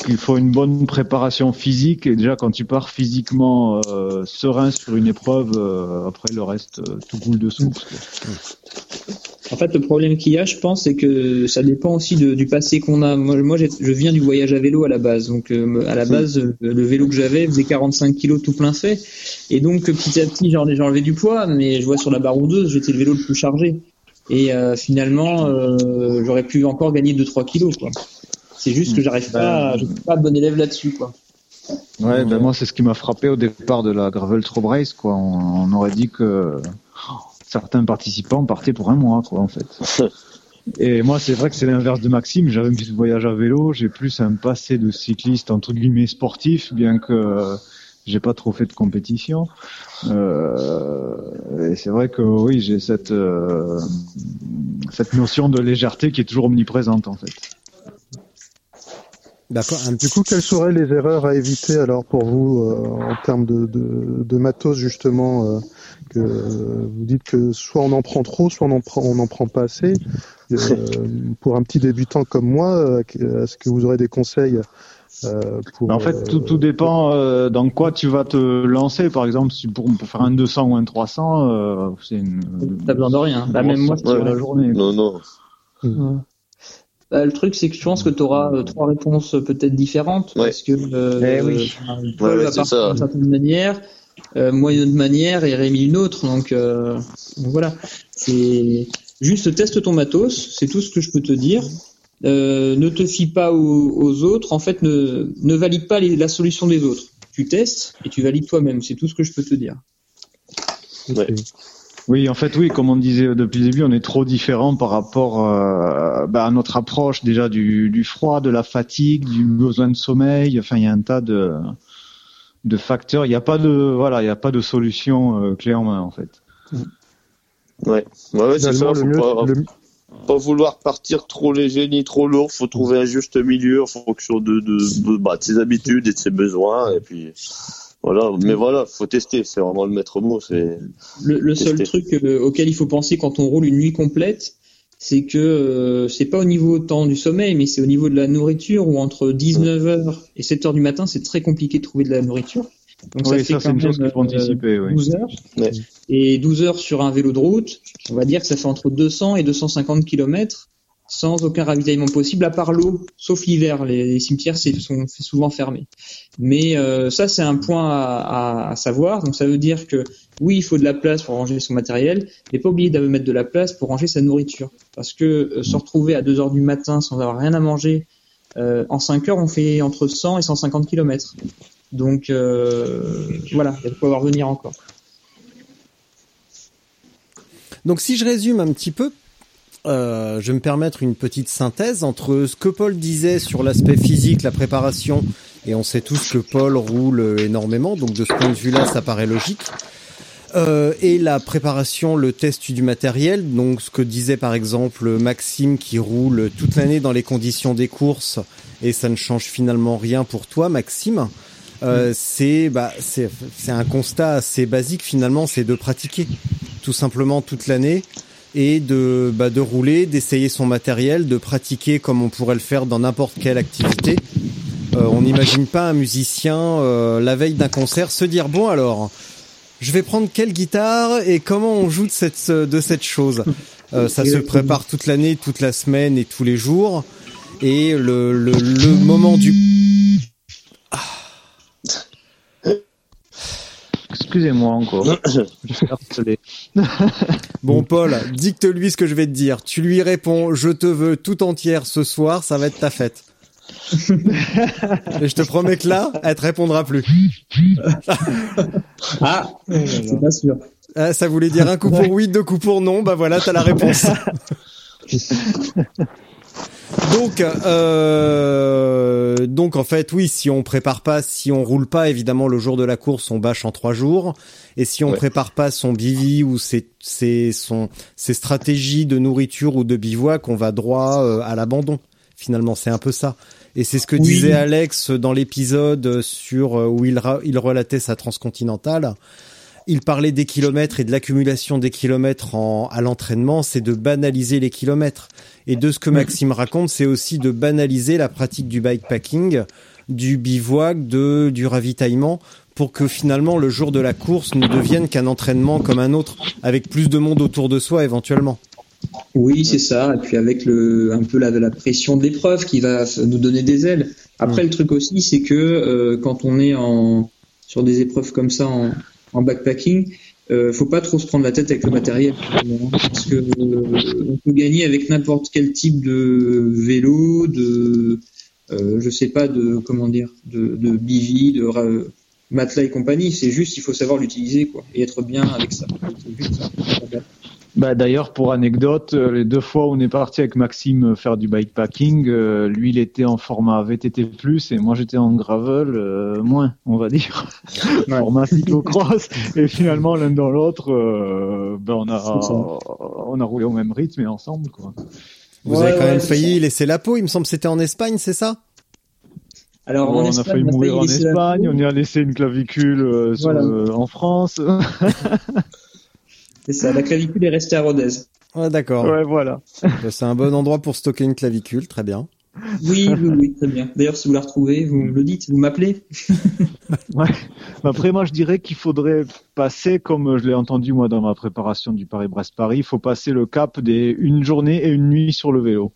qu'il faut une bonne préparation physique et déjà quand tu pars physiquement euh, serein sur une épreuve, euh, après le reste, tout coule de source. quoi. En fait, le problème qu'il y a, je pense, c'est que ça dépend aussi de- du passé qu'on a. Moi, je viens du voyage à vélo à la base. Donc, euh, à la base, euh, le vélo que j'avais faisait 45 kilos tout plein fait. Et donc, petit à petit, j'en ai j'ai enlevé du poids, mais je vois sur la baroudeuse, j'étais le vélo le plus chargé. Et euh, finalement, euh, j'aurais pu encore gagner 2-3 kilos. quoi. C'est juste que j'arrive pas, je suis pas bon élève là-dessus. quoi. Ouais, ben moi c'est ce qui m'a frappé au départ de la Gravel Trop Race, quoi. On, on aurait dit que certains participants partaient pour un mois, quoi, en fait. Et moi, c'est vrai que c'est l'inverse de Maxime. J'avais un petit voyage à vélo. J'ai plus un passé de cycliste entre guillemets sportif, bien que euh, j'ai pas trop fait de compétition. Euh, et c'est vrai que oui, j'ai cette euh, cette notion de légèreté qui est toujours omniprésente, en fait. D'accord. Du coup, quelles seraient les erreurs à éviter alors pour vous euh, en termes de, de, de matos justement que vous dites que soit on en prend trop, soit on en prend on n'en prend pas assez. Pour un petit débutant comme moi, est-ce que vous aurez des conseils euh, pour En fait, euh, tout, tout dépend euh, dans quoi tu vas te lancer. Par exemple, si pour, pour faire un 200 ou un 300, euh, c'est une. T'as besoin de rien. Bah, même moi, sur la journée. Non, non. Bah, le truc, c'est que je pense que tu auras trois réponses peut-être différentes. Ouais. Parce que euh, Eh oui. euh, Paul Ouais, ouais, va ça. d'une certaine manière, euh, moi une autre manière et Rémi une autre. Donc, euh, donc voilà. C'est juste teste ton matos, c'est tout ce que je peux te dire. Euh, ne te fie pas aux, aux autres. En fait, ne, ne valide pas les- la solution des autres. Tu testes et tu valides toi-même. C'est tout ce que je peux te dire. Ouais. Oui, en fait, oui, comme on disait depuis le début, on est trop différent par rapport euh, bah, à notre approche déjà du, du froid, de la fatigue, du besoin de sommeil. Enfin, il y a un tas de, de facteurs. Il n'y a pas de voilà, il n'y a pas de solution euh, clé en main en fait. Ouais, ouais, ouais c'est ça. le mieux, pas, le- pas vouloir partir trop léger ni trop lourd. Faut trouver un juste milieu en fonction de, de, de, bah, de ses habitudes et de ses besoins. Et puis voilà. Mais voilà, faut tester. C'est vraiment le maître mot. C'est Le, le seul truc euh, auquel il faut penser quand on roule une nuit complète, c'est que euh, c'est pas au niveau tant du sommeil, mais c'est au niveau de la nourriture où entre 19h et 7h du matin, c'est très compliqué de trouver de la nourriture. Donc Oui, ça, c'est quand une chose même, qu'il faut anticiper, oui. 12 heures. Ouais. Et 12 heures sur un vélo de route, on va dire que ça fait entre 200 et 250 km sans aucun ravitaillement possible à part l'eau, sauf l'hiver. Les, les cimetières c'est sont souvent fermés. Mais euh, ça c'est un point à, à- à savoir. Donc ça veut dire que oui, il faut de la place pour ranger son matériel, mais pas oublier de mettre de la place pour ranger sa nourriture. Parce que euh, se retrouver à 2 heures du matin sans avoir rien à manger, euh, en 5 heures on fait entre 100 et 150 km. Donc euh, voilà, il y a venir encore. Donc si je résume un petit peu, euh, je vais me permettre une petite synthèse entre ce que Paul disait sur l'aspect physique, la préparation, et on sait tous que Paul roule énormément, donc de ce point de vue-là, ça paraît logique. Euh, et la préparation, le test du matériel, donc ce que disait par exemple Maxime qui roule toute l'année dans les conditions des courses, et ça ne change finalement rien pour toi, Maxime. Euh, c'est bah c'est un constat assez basique finalement, c'est de pratiquer tout simplement toute l'année et de bah, de rouler, d'essayer son matériel, de pratiquer comme on pourrait le faire dans n'importe quelle activité. Euh, on n'imagine pas un musicien euh, la veille d'un concert se dire bon alors je vais prendre quelle guitare et comment on joue de cette de cette chose. Euh, ça se prépare toute l'année, toute la semaine et tous les jours. Et le, le, le moment du Excusez-moi encore. Bon Paul, dicte-lui ce que je vais te dire. Tu lui réponds je te veux tout entière ce soir, ça va être ta fête. Et je te promets que là, elle te répondra plus. Ah, c'est pas sûr. Ah, ça voulait dire un coup pour oui, deux coups pour non, bah voilà, t'as la réponse. Donc, euh, donc en fait, oui, si on prépare pas, si on roule pas, évidemment, le jour de la course, on bâche en trois jours. Et si on Ouais. prépare pas son bivy ou ses, ses, son, ses stratégies de nourriture ou de bivouac, on va droit euh, à l'abandon. Finalement, c'est un peu ça. Et c'est ce que Oui. disait Alex dans l'épisode sur euh, où il, il relatait sa transcontinentale. Il parlait des kilomètres et de l'accumulation des kilomètres en, à l'entraînement, c'est de banaliser les kilomètres. Et de ce que Maxime raconte, c'est aussi de banaliser la pratique du bikepacking, du bivouac, de, du ravitaillement, pour que finalement le jour de la course ne devienne qu'un entraînement comme un autre, avec plus de monde autour de soi éventuellement. Oui, c'est ça. Et puis avec le un peu la, la pression de l'épreuve qui va nous donner des ailes. Après, le truc aussi, c'est que euh, quand on est en sur des épreuves comme ça en, en backpacking, euh, faut pas trop se prendre la tête avec le matériel, parce que euh, on peut gagner avec n'importe quel type de vélo, de euh, je sais pas de comment dire, de, de bivy, de matelas et compagnie. C'est juste, il faut savoir l'utiliser quoi et être bien avec ça. Bah, d'ailleurs, pour anecdote, euh, les deux fois où on est parti avec Maxime faire du bikepacking, euh, lui il était en format VTT+, et moi j'étais en gravel euh, moins, on va dire, format cyclocross. Et finalement, l'un dans l'autre, euh, ben, on a on a roulé au même rythme et ensemble, quoi. Vous Ouais, avez quand ouais, même failli laisser la peau, il me semble que c'était en Espagne, c'est ça? Alors, Bon, en on a failli mourir en Espagne, on y a laissé une clavicule euh, sur Voilà. le- en France. C'est ça, la clavicule est restée à Rodez. Ouais, d'accord. ouais, voilà. Bah, C'est un bon endroit pour stocker une clavicule, très bien. Oui, oui, oui, très bien. D'ailleurs, si vous la retrouvez, vous me le dites, vous m'appelez. Ouais. Après, moi, je dirais qu'il faudrait passer, comme je l'ai entendu moi dans ma préparation du Paris-Brest-Paris, il faut passer le cap des une journée et une nuit sur le vélo.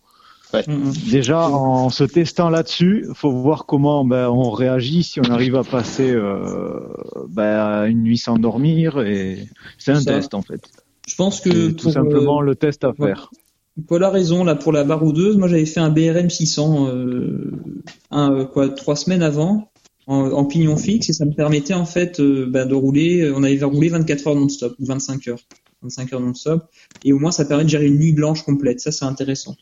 Déjà, en se testant là-dessus, faut voir comment ben, on réagit si on arrive à passer euh, ben, une nuit sans dormir. Et c'est un Ça. test en fait. Je pense que C'est tout pour, simplement euh, le test à ouais. faire. Paul a raison là pour la baroudeuse. Moi, j'avais fait un BRM 600 euh, un, euh, quoi trois semaines avant en, en pignon fixe et ça me permettait en fait euh, ben, de rouler. euh, On avait roulé 24 heures non-stop ou 25 heures, 25 heures non-stop et au moins ça permet de gérer une nuit blanche complète. Ça, c'est intéressant.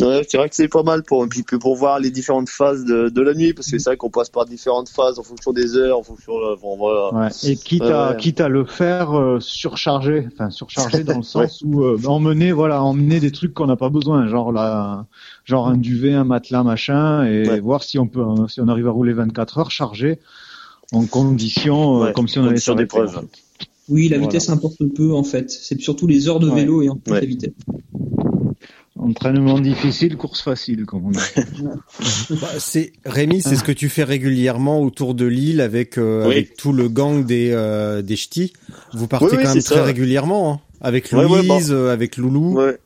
Ouais, c'est vrai que c'est pas mal pour, puis pour voir les différentes phases de, de la nuit, parce que c'est vrai qu'on passe par différentes phases en fonction des heures, en fonction de, bon, voilà. Ouais. Et quitte à Ouais. quitte à le faire euh, surchargé, enfin surchargé dans le sens où euh, emmener voilà emmener des trucs qu'on n'a pas besoin, genre la genre un duvet, un matelas, machin, et Ouais. voir si on peut si on arrive à rouler 24 heures chargé en condition euh, Ouais, comme si on avait sur des d'épreuve. Oui, la Voilà. vitesse importe peu en fait. C'est surtout les heures de Ouais. vélo et ensuite Ouais. la vitesse. Entraînement difficile, course facile, comme on dit. Bah, c'est Rémi, c'est ce que tu fais régulièrement autour de l'île avec euh, Oui. avec tout le gang des euh, des ch'tis. Vous partez Oui, oui, quand même très ça, régulièrement, hein, avec Ouais, Louise, ouais, bon. euh, avec Loulou. Ouais.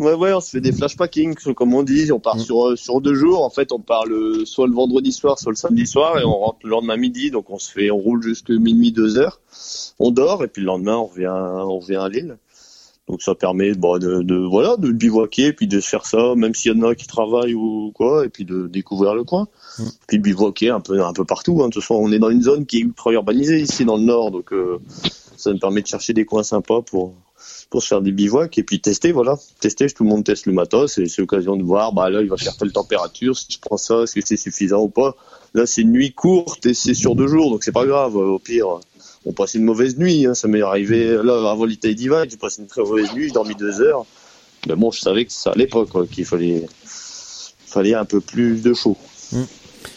Ouais, ouais, on se fait des flashpacking, comme on dit. On part Mm. sur, euh, sur deux jours. En fait, on part le, soit le vendredi soir, soit le samedi soir, et on rentre le lendemain midi. Donc, on se fait, on roule jusque minuit, deux heures. On dort, et puis le lendemain, on revient, on revient à l'île. Donc, ça permet, bon, de, de, voilà, de bivouaquer, puis de se faire ça, même s'il y en a qui travaillent ou quoi, et puis de découvrir le coin. Mm. Puis de bivouaquer un peu, un peu partout. Hein. De toute façon, on est dans une zone qui est ultra urbanisée ici dans le nord, donc, euh, ça me permet de chercher des coins sympas pour, pour se faire des bivouacs et puis tester, voilà. Tester, tout le monde teste le matos et c'est l'occasion de voir, bah là, il va faire telle température, si je prends ça, est-ce que c'est suffisant ou pas. Là, c'est une nuit courte et c'est sur deux jours, donc c'est pas grave. Au pire, on passe une mauvaise nuit, hein. ça m'est arrivé, là, avant l'Italie Divide, j'ai passé une très mauvaise nuit, j'ai dormi deux heures. Mais bon, je savais que ça allait pas, quoi, qu'il fallait, fallait un peu plus de chaud.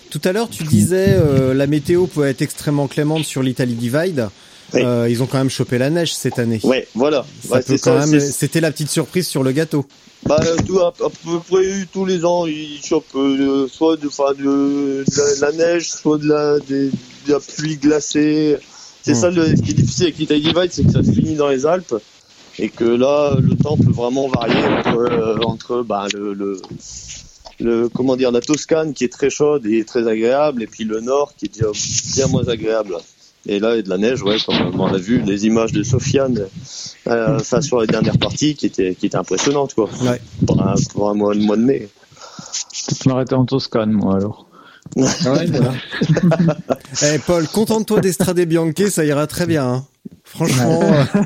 Tout à l'heure, tu disais euh, la météo peut être extrêmement clémente sur l'Italie Divide. Oui. Euh, ils ont quand même chopé la neige cette année. Ouais, voilà. Ça Ouais, C'était la petite surprise sur le gâteau. Bah, tout, à, à peu près tous les ans, ils chopent euh, soit de, enfin, de, de la, la neige, soit de la, des- de la pluie glacée. C'est Hmm. ça le, ce qui est difficile avec l'Italie Divide, c'est que ça se finit dans les Alpes et que là, le temps peut vraiment varier entre, euh, entre bah, le, le, le, comment dire, la Toscane qui est très chaude et très agréable, et puis le nord qui est bien moins agréable. Et là, il y a de la neige, ouais, comme on a vu les images de Sofiane, euh, enfin, sur les dernières parties, qui étaient, qui étaient impressionnantes, quoi. Ouais. Pour un, pour un mois, le mois de mai. Je m'arrêter en Toscane, moi alors. Eh Paul, contente-toi d'Estrade Bianche, ça ira très bien. hein. Franchement, euh,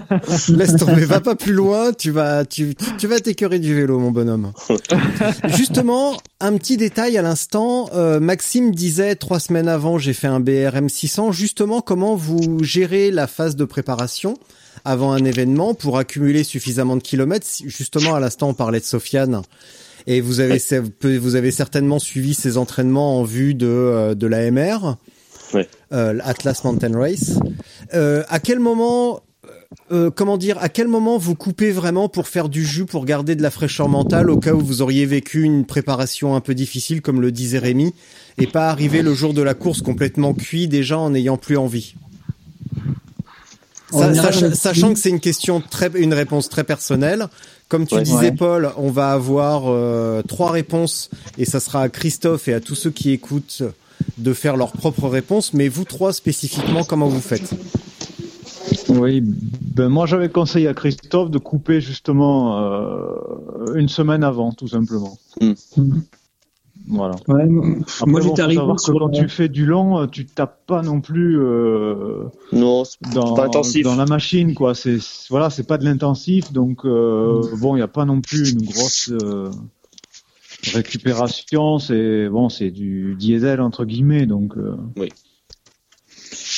laisse tomber, va pas plus loin, tu vas, tu, vas t'écœurer du vélo, mon bonhomme. Justement, un petit détail à l'instant, euh, Maxime disait trois semaines avant, j'ai fait un BRM 600. Justement, comment vous gérez la phase de préparation avant un événement pour accumuler suffisamment de kilomètres? Justement, à l'instant, on parlait de Sofiane. Et vous avez vous avez certainement suivi ces entraînements en vue de euh, de l'AMR, Ouais. euh, Atlas Mountain Race. Euh, à quel moment euh, comment dire, à quel moment vous coupez vraiment pour faire du jus, pour garder de la fraîcheur mentale au cas où vous auriez vécu une préparation un peu difficile, comme le disait Rémi, et pas arriver le jour de la course complètement cuit déjà en n'ayant plus envie? En Sa- sach- Sachant que c'est une question très, une réponse très personnelle. Comme tu Ouais. disais, Ouais. Paul, on va avoir euh, trois réponses et ça sera à Christophe et à tous ceux qui écoutent de faire leurs propres réponses. Mais vous trois spécifiquement, comment vous faites? Oui, ben moi j'avais conseillé à Christophe de couper justement euh, une semaine avant, tout simplement. Mm. Voilà. Ouais, moi, Après, moi bon, j'étais arrivé savoir que sur quand tu fais du long, tu tapes pas non plus euh, Non, c'est dans, pas intensif. dans la machine, quoi. C'est voilà, c'est pas de l'intensif, donc euh, bon, il y a pas non plus une grosse euh, récupération. C'est bon, c'est du diesel entre guillemets, donc. euh,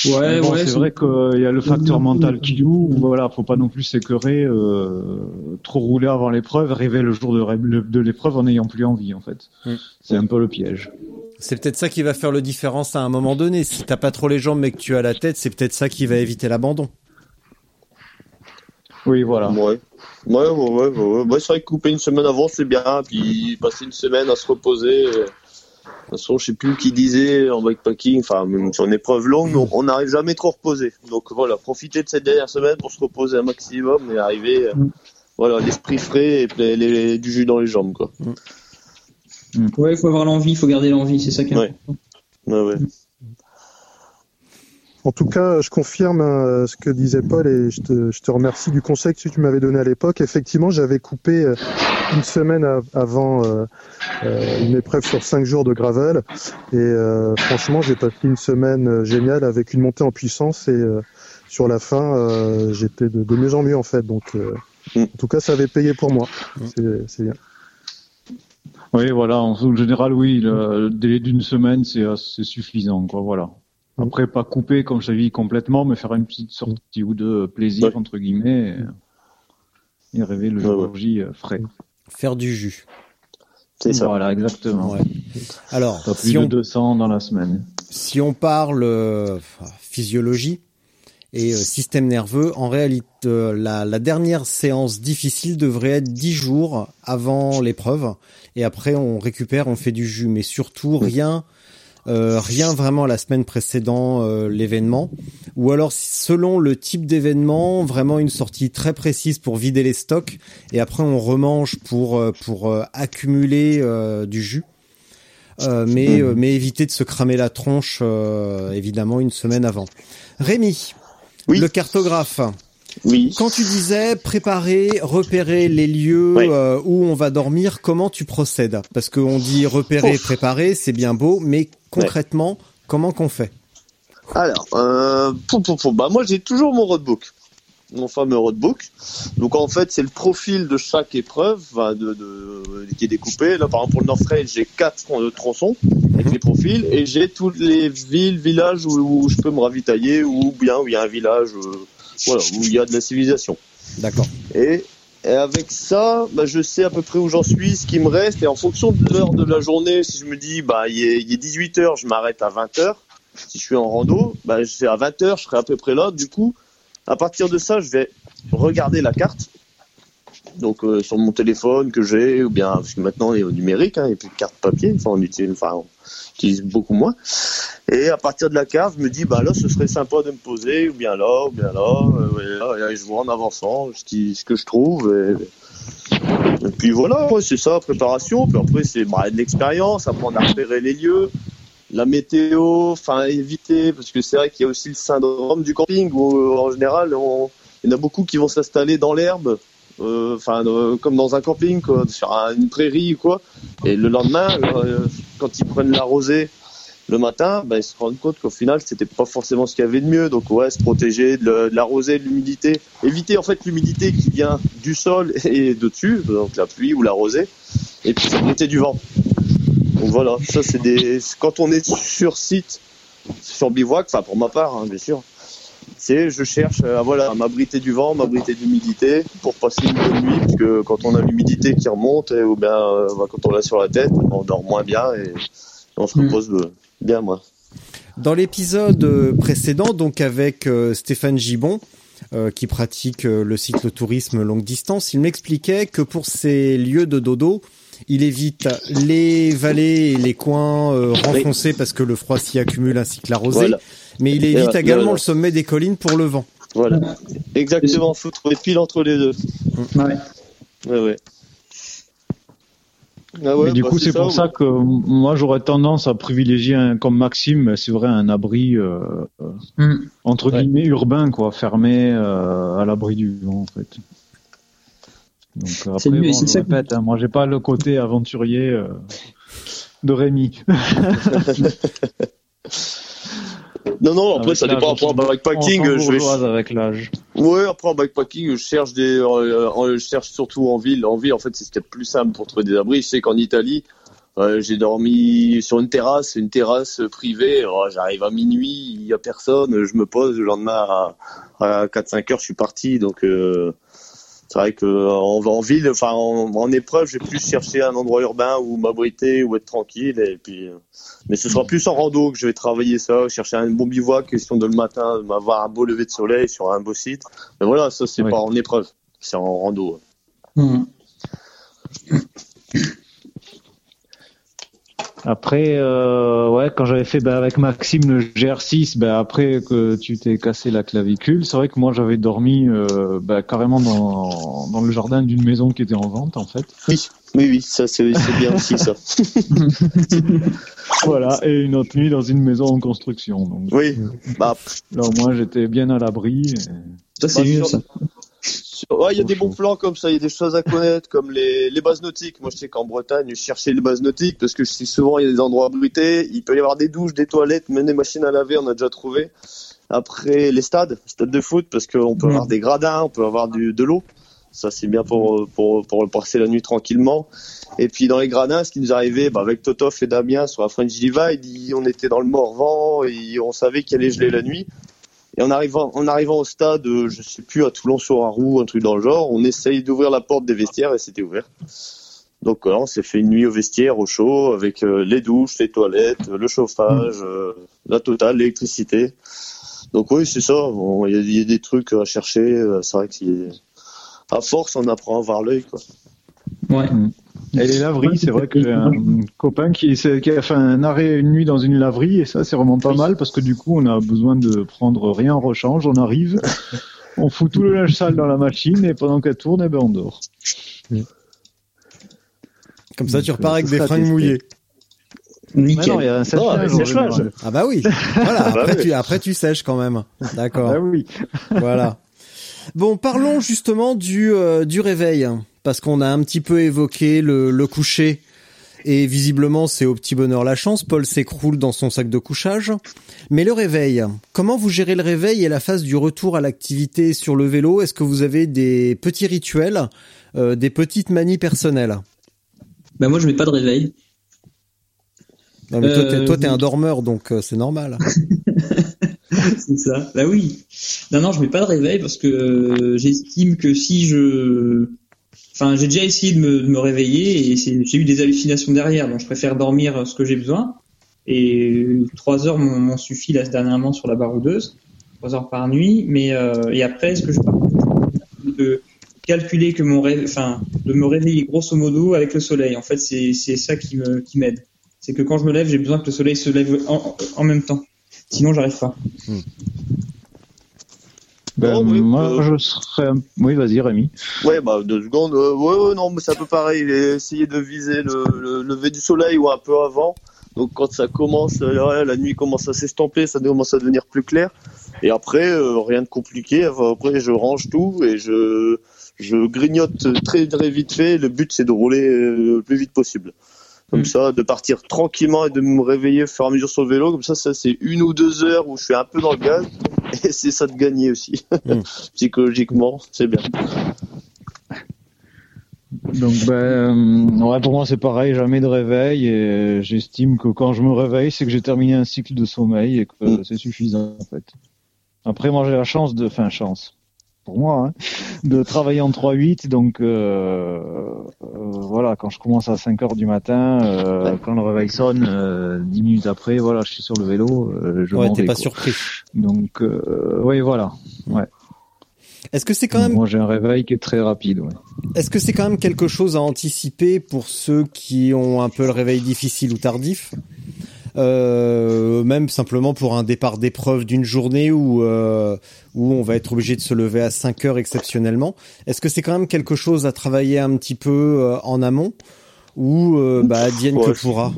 Ouais, bon, ouais, c'est vrai qu'il y a le facteur mental qui joue. Voilà, faut pas non plus s'écœurer, euh, trop rouler avant l'épreuve, arriver le jour de, l'épreuve en n'ayant plus envie, en fait. Mm. C'est un peu le piège. C'est peut-être ça qui va faire le différence à un moment donné. Si t'as pas trop les jambes mais que tu as la tête, c'est peut-être ça qui va éviter l'abandon. Oui, voilà. Ouais. Ouais, ouais, ouais, ouais, ouais. Ouais, c'est vrai que couper une semaine avant, c'est bien. Puis passer une semaine à se reposer. euh, De toute façon, je sais plus qui disait en bikepacking, enfin, même sur une épreuve longue, on- n'arrive jamais trop reposé. Donc voilà, profiter de cette dernière semaine pour se reposer un maximum et arriver, euh, voilà, l'esprit frais et les- les- du jus dans les jambes, quoi. Ouais, il faut avoir l'envie, il faut garder l'envie, c'est ça qui est Ouais. important. Ouais, ouais. En tout cas, je confirme hein, ce que disait Paul et je te, je te remercie du conseil que tu m'avais donné à l'époque. Effectivement, j'avais coupé euh, une semaine av- avant euh, euh, une épreuve sur cinq jours de gravel et euh, franchement, j'ai passé une semaine géniale avec une montée en puissance et euh, sur la fin, euh, j'étais de, de mieux en mieux en fait. Donc, euh, Mm. en tout cas, ça avait payé pour moi. C'est- C'est bien. Oui, voilà. En général, oui, le, le délai d'une semaine, c'est suffisant, quoi. Voilà. Après, pas couper, comme je t'ai dit, complètement, mais faire une petite sortie ou deux plaisir, Ouais. entre guillemets, et, et rêver le Ouais, jour ouais. J euh, frais. Faire du jus. C'est ça. Voilà, exactement. Ouais. Alors, Pas plus si de on, 200 dans la semaine. si on parle euh, physiologie et euh, système nerveux, en réalité, euh, la, la dernière séance difficile devrait être 10 jours avant l'épreuve. Et après, on récupère, on fait du jus. Mais surtout, rien, euh, rien vraiment la semaine précédant euh, l'événement. Ou alors, selon le type d'événement, vraiment une sortie très précise pour vider les stocks. Et après, on remange pour, euh, pour euh, accumuler euh, du jus. Euh, mais, euh, mais éviter de se cramer la tronche, euh, évidemment, une semaine avant. Rémi, Oui. le cartographe. Oui. Quand tu disais préparer, repérer les lieux euh, où on va dormir, comment tu procèdes? Parce qu'on dit repérer, Ouf. préparer, c'est bien beau, mais concrètement, comment qu'on fait? Alors, euh. Bah, moi, j'ai toujours mon roadbook. Mon fameux roadbook. Donc, en fait, c'est le profil de chaque épreuve de, de, qui est découpé. Là, par exemple, pour le North Trail, j'ai quatre tron- euh, tronçons avec les profils et j'ai toutes les villes, villages où, où je peux me ravitailler ou bien où il y a un village, euh, voilà, où il y a de la civilisation. D'accord. Et, et avec ça, bah, je sais à peu près où j'en suis, ce qui me reste. Et en fonction de l'heure de la journée, si je me dis, bah, il est, il est 18 heures, je m'arrête à 20 heures. Si je suis en rando, bah, je à 20 heures, je serai à peu près là. Du coup, à partir de ça, je vais regarder la carte. Donc, euh, sur mon téléphone que j'ai, ou bien, parce que maintenant, il est au numérique, hein, il n'y a plus de carte papier. Enfin, on utilise, enfin, on utilise beaucoup moins. Et à partir de la carte, je me dis, bah là, ce serait sympa de me poser, ou bien là, ou bien là, euh, et je vois en avançant ce, que je trouve. Et, puis voilà, ouais, c'est ça, préparation. Puis après, c'est bah, de l'expérience, apprendre à repérer les lieux, la météo, enfin, éviter, parce que c'est vrai qu'il y a aussi le syndrome du camping, où en général, on, il y en a beaucoup qui vont s'installer dans l'herbe. Euh, Enfin, euh, comme dans un camping, quoi, sur un- une prairie ou quoi. Et le lendemain, euh, quand ils prennent la rosée, le matin, ben, ils se rendent compte qu'au final, c'était pas forcément ce qu'il y avait de mieux. Donc, ouais, se protéger de, la rosée, de l'humidité. Éviter, en fait, l'humidité qui vient du sol et de dessus, donc la pluie ou la rosée. Et puis, s'abriter du vent. Donc, voilà. Ça, c'est des, quand on est sur site, sur bivouac, enfin, pour ma part, hein, bien sûr. C'est je cherche à voilà à m'abriter du vent, m'abriter d'humidité pour passer une bonne nuit parce que quand on a l'humidité qui remonte et, ou bien euh, bah, quand on l'a sur la tête, on dort moins bien et on se Mm. repose euh, bien moins. Dans l'épisode euh, précédent, donc avec euh, Stéphane Gibon, euh, qui pratique euh, le cyclotourisme longue distance, il m'expliquait que pour ces lieux de dodo, il évite les vallées et les coins euh, renfoncés parce que le froid s'y accumule ainsi que la rosée, Voilà. Mais il évite également le sommet des collines pour le vent. Voilà. Exactement, faut trouver pile entre les deux. Ouais. Ouais, ouais. Ah ouais, Et du bah, coup, c'est pour ça que moi, j'aurais tendance à privilégier, un, comme Maxime, c'est vrai, un abri euh, Mm. entre Ouais. guillemets urbain, quoi, fermé euh, à l'abri du vent, en fait. Donc après, C'est mieux, bon, je ça répète, hein, moi, j'ai pas le côté aventurier euh, de Rémi. Non, non, après Avec ça dépend. Après en backpacking, je vais. avec l'âge. Ouais, après en backpacking, je cherche des, euh, euh, je cherche surtout en ville. En ville, en fait, c'était plus simple pour trouver des abris. Je sais qu'en Italie, euh, j'ai dormi sur une terrasse, une terrasse privée. Oh, J'arrive à minuit, il y a personne. Je me pose le lendemain à, à 4-5 heures, je suis parti. Donc euh, c'est vrai que en, en ville, enfin en, en épreuve, j'ai plus cherché un endroit urbain où m'abriter, où être tranquille. Et puis, euh, mais ce sera plus en rando que je vais travailler ça, chercher un bon bivouac, question de le matin, m'avoir un beau lever de soleil sur un beau site. Mais voilà, ça c'est Oui. pas en épreuve, c'est en rando. Mm. Après, euh, ouais, quand j'avais fait ben, avec Maxime le GR6, ben, après que tu t'es cassé la clavicule, c'est vrai que moi j'avais dormi euh, ben, carrément dans, dans le jardin d'une maison qui était en vente en fait. Oui, oui, oui, ça c'est c'est bien aussi ça. Voilà, et une autre nuit dans une maison en construction. Donc, Oui, bah, là au moins j'étais bien à l'abri. et- Ça, c'est Bah, mieux, ça. Ouais, il y a des bons plans comme ça, il y a des choses à connaître comme les, les bases nautiques. Moi je sais qu'en Bretagne, je cherchais les bases nautiques parce que je sais souvent il y a des endroits abrités, il peut y avoir des douches, des toilettes, même des machines à laver, on a déjà trouvé. Après les stades, stades de foot parce qu'on peut Mm. avoir des gradins, on peut avoir du, de l'eau. Ça c'est bien pour, pour pour passer la nuit tranquillement. Et puis dans les gradins, ce qui nous arrivait bah, avec Totof et Damien sur la French Divide, on était dans le Morvan et on savait qu'il allait geler la nuit. Et en arrivant, en arrivant au stade, euh, je sais plus, à Toulon-sur-Arroux, un truc dans le genre, on essaye d'ouvrir la porte des vestiaires et c'était ouvert. Donc voilà, on s'est fait une nuit au vestiaire, au chaud, avec euh, les douches, les toilettes, le chauffage, euh, la totale, l'électricité. Donc oui, c'est ça. Bon, Il y, a- il y a des trucs à chercher. C'est vrai qu'à force, on apprend à voir l'œil. quoi. Ouais. Et les laveries, c'est vrai que j'ai un copain qui, a fait un arrêt une nuit dans une laverie et ça c'est vraiment pas mal parce que du coup on a besoin de prendre rien en rechange, on arrive, on fout tout le linge sale dans la machine et pendant qu'elle tourne, eh ben on dort. Comme ça, tu Donc, repars euh, avec des fringues mouillées. Mais Nickel. non, il y a un général. Ah bah oui. Voilà. bah Après, oui. tu, après tu sèches quand même. D'accord. Ah oui. Voilà. Bon, parlons justement du euh, du réveil parce qu'on a un petit peu évoqué le, le coucher et visiblement c'est au petit bonheur la chance. Paul s'écroule dans son sac de couchage. Mais le réveil, comment vous gérez le réveil et la phase du retour à l'activité sur le vélo? Est-ce que vous avez des petits rituels, euh, des petites manies personnelles? Bah, moi, je mets pas de réveil. Non, mais Euh, toi, t'es un dormeur, donc euh, c'est normal. c'est ça. Bah oui. Non, non, je mets pas de réveil parce que euh, j'estime que si je, enfin, j'ai déjà essayé de me, réveiller et j'ai eu des hallucinations derrière, donc je préfère dormir euh, ce que j'ai besoin. Et trois heures m'ont suffi là dernièrement sur la baroudeuse, trois heures par nuit. Mais euh, et après, ce que je parle de calculer que mon rêve, enfin, de me réveiller grosso modo avec le soleil. En fait, c'est ça qui me qui m'aide. C'est que quand je me lève, j'ai besoin que le soleil se lève en, en même temps. Sinon, j'arrive pas. Ben, Oh, oui, moi, euh, je serais. Oui, vas-y, Rémi. Ouais, bah deux secondes. euh, ouais, ouais, non, mais c'est un peu pareil. Essayer de viser le, le lever du soleil ou un peu avant. Donc quand ça commence, euh, la nuit commence à s'estomper, ça commence à devenir plus clair. Et après, euh, rien de compliqué. Après, je range tout et je je grignote très très vite fait. Le but c'est de rouler euh, le plus vite possible. Comme Mm. ça, de partir tranquillement et de me réveiller au fur et à mesure sur le vélo. Comme ça, ça c'est une ou deux heures où je suis un peu dans le gaz. Et c'est ça de gagner aussi. Mm. Psychologiquement, c'est bien. Donc, ben, euh, ouais, pour moi, c'est pareil, jamais de réveil. Et j'estime que quand je me réveille, c'est que j'ai terminé un cycle de sommeil et que Mm. c'est suffisant, en fait. Après, moi, j'ai la chance de, enfin, chance pour moi, hein, de travailler en 3-8. Donc euh, euh, voilà, quand je commence à 5 heures du matin, euh, quand le réveil sonne, euh, 10 minutes après, voilà, je suis sur le vélo. Euh, je Ouais, t'es pas quoi. surpris. Donc euh, oui, voilà. Ouais. Est-ce que c'est quand même Moi, j'ai un réveil qui est très rapide. Ouais. Est-ce que c'est quand même quelque chose à anticiper pour ceux qui ont un peu le réveil difficile ou tardif? Euh, même simplement pour un départ d'épreuve d'une journée où euh, où on va être obligé de se lever à 5 heures exceptionnellement. Est-ce que c'est quand même quelque chose à travailler un petit peu euh, en amont ou euh, bah que Ouais. pourra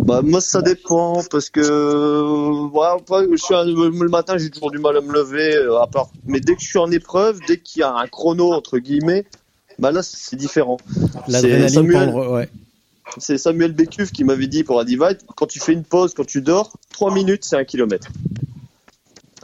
Bah moi ça dépend parce que euh, voilà, après, je suis un- le matin j'ai toujours du mal à me lever euh, à part mais dès que je suis en épreuve, dès qu'il y a un chrono entre guillemets, bah là c'est différent. L'adrénaline Samuel, prendre- ouais. C'est Samuel Bécuve qui m'avait dit pour la Divide, quand tu fais une pause, quand tu dors, 3 minutes c'est un kilomètre.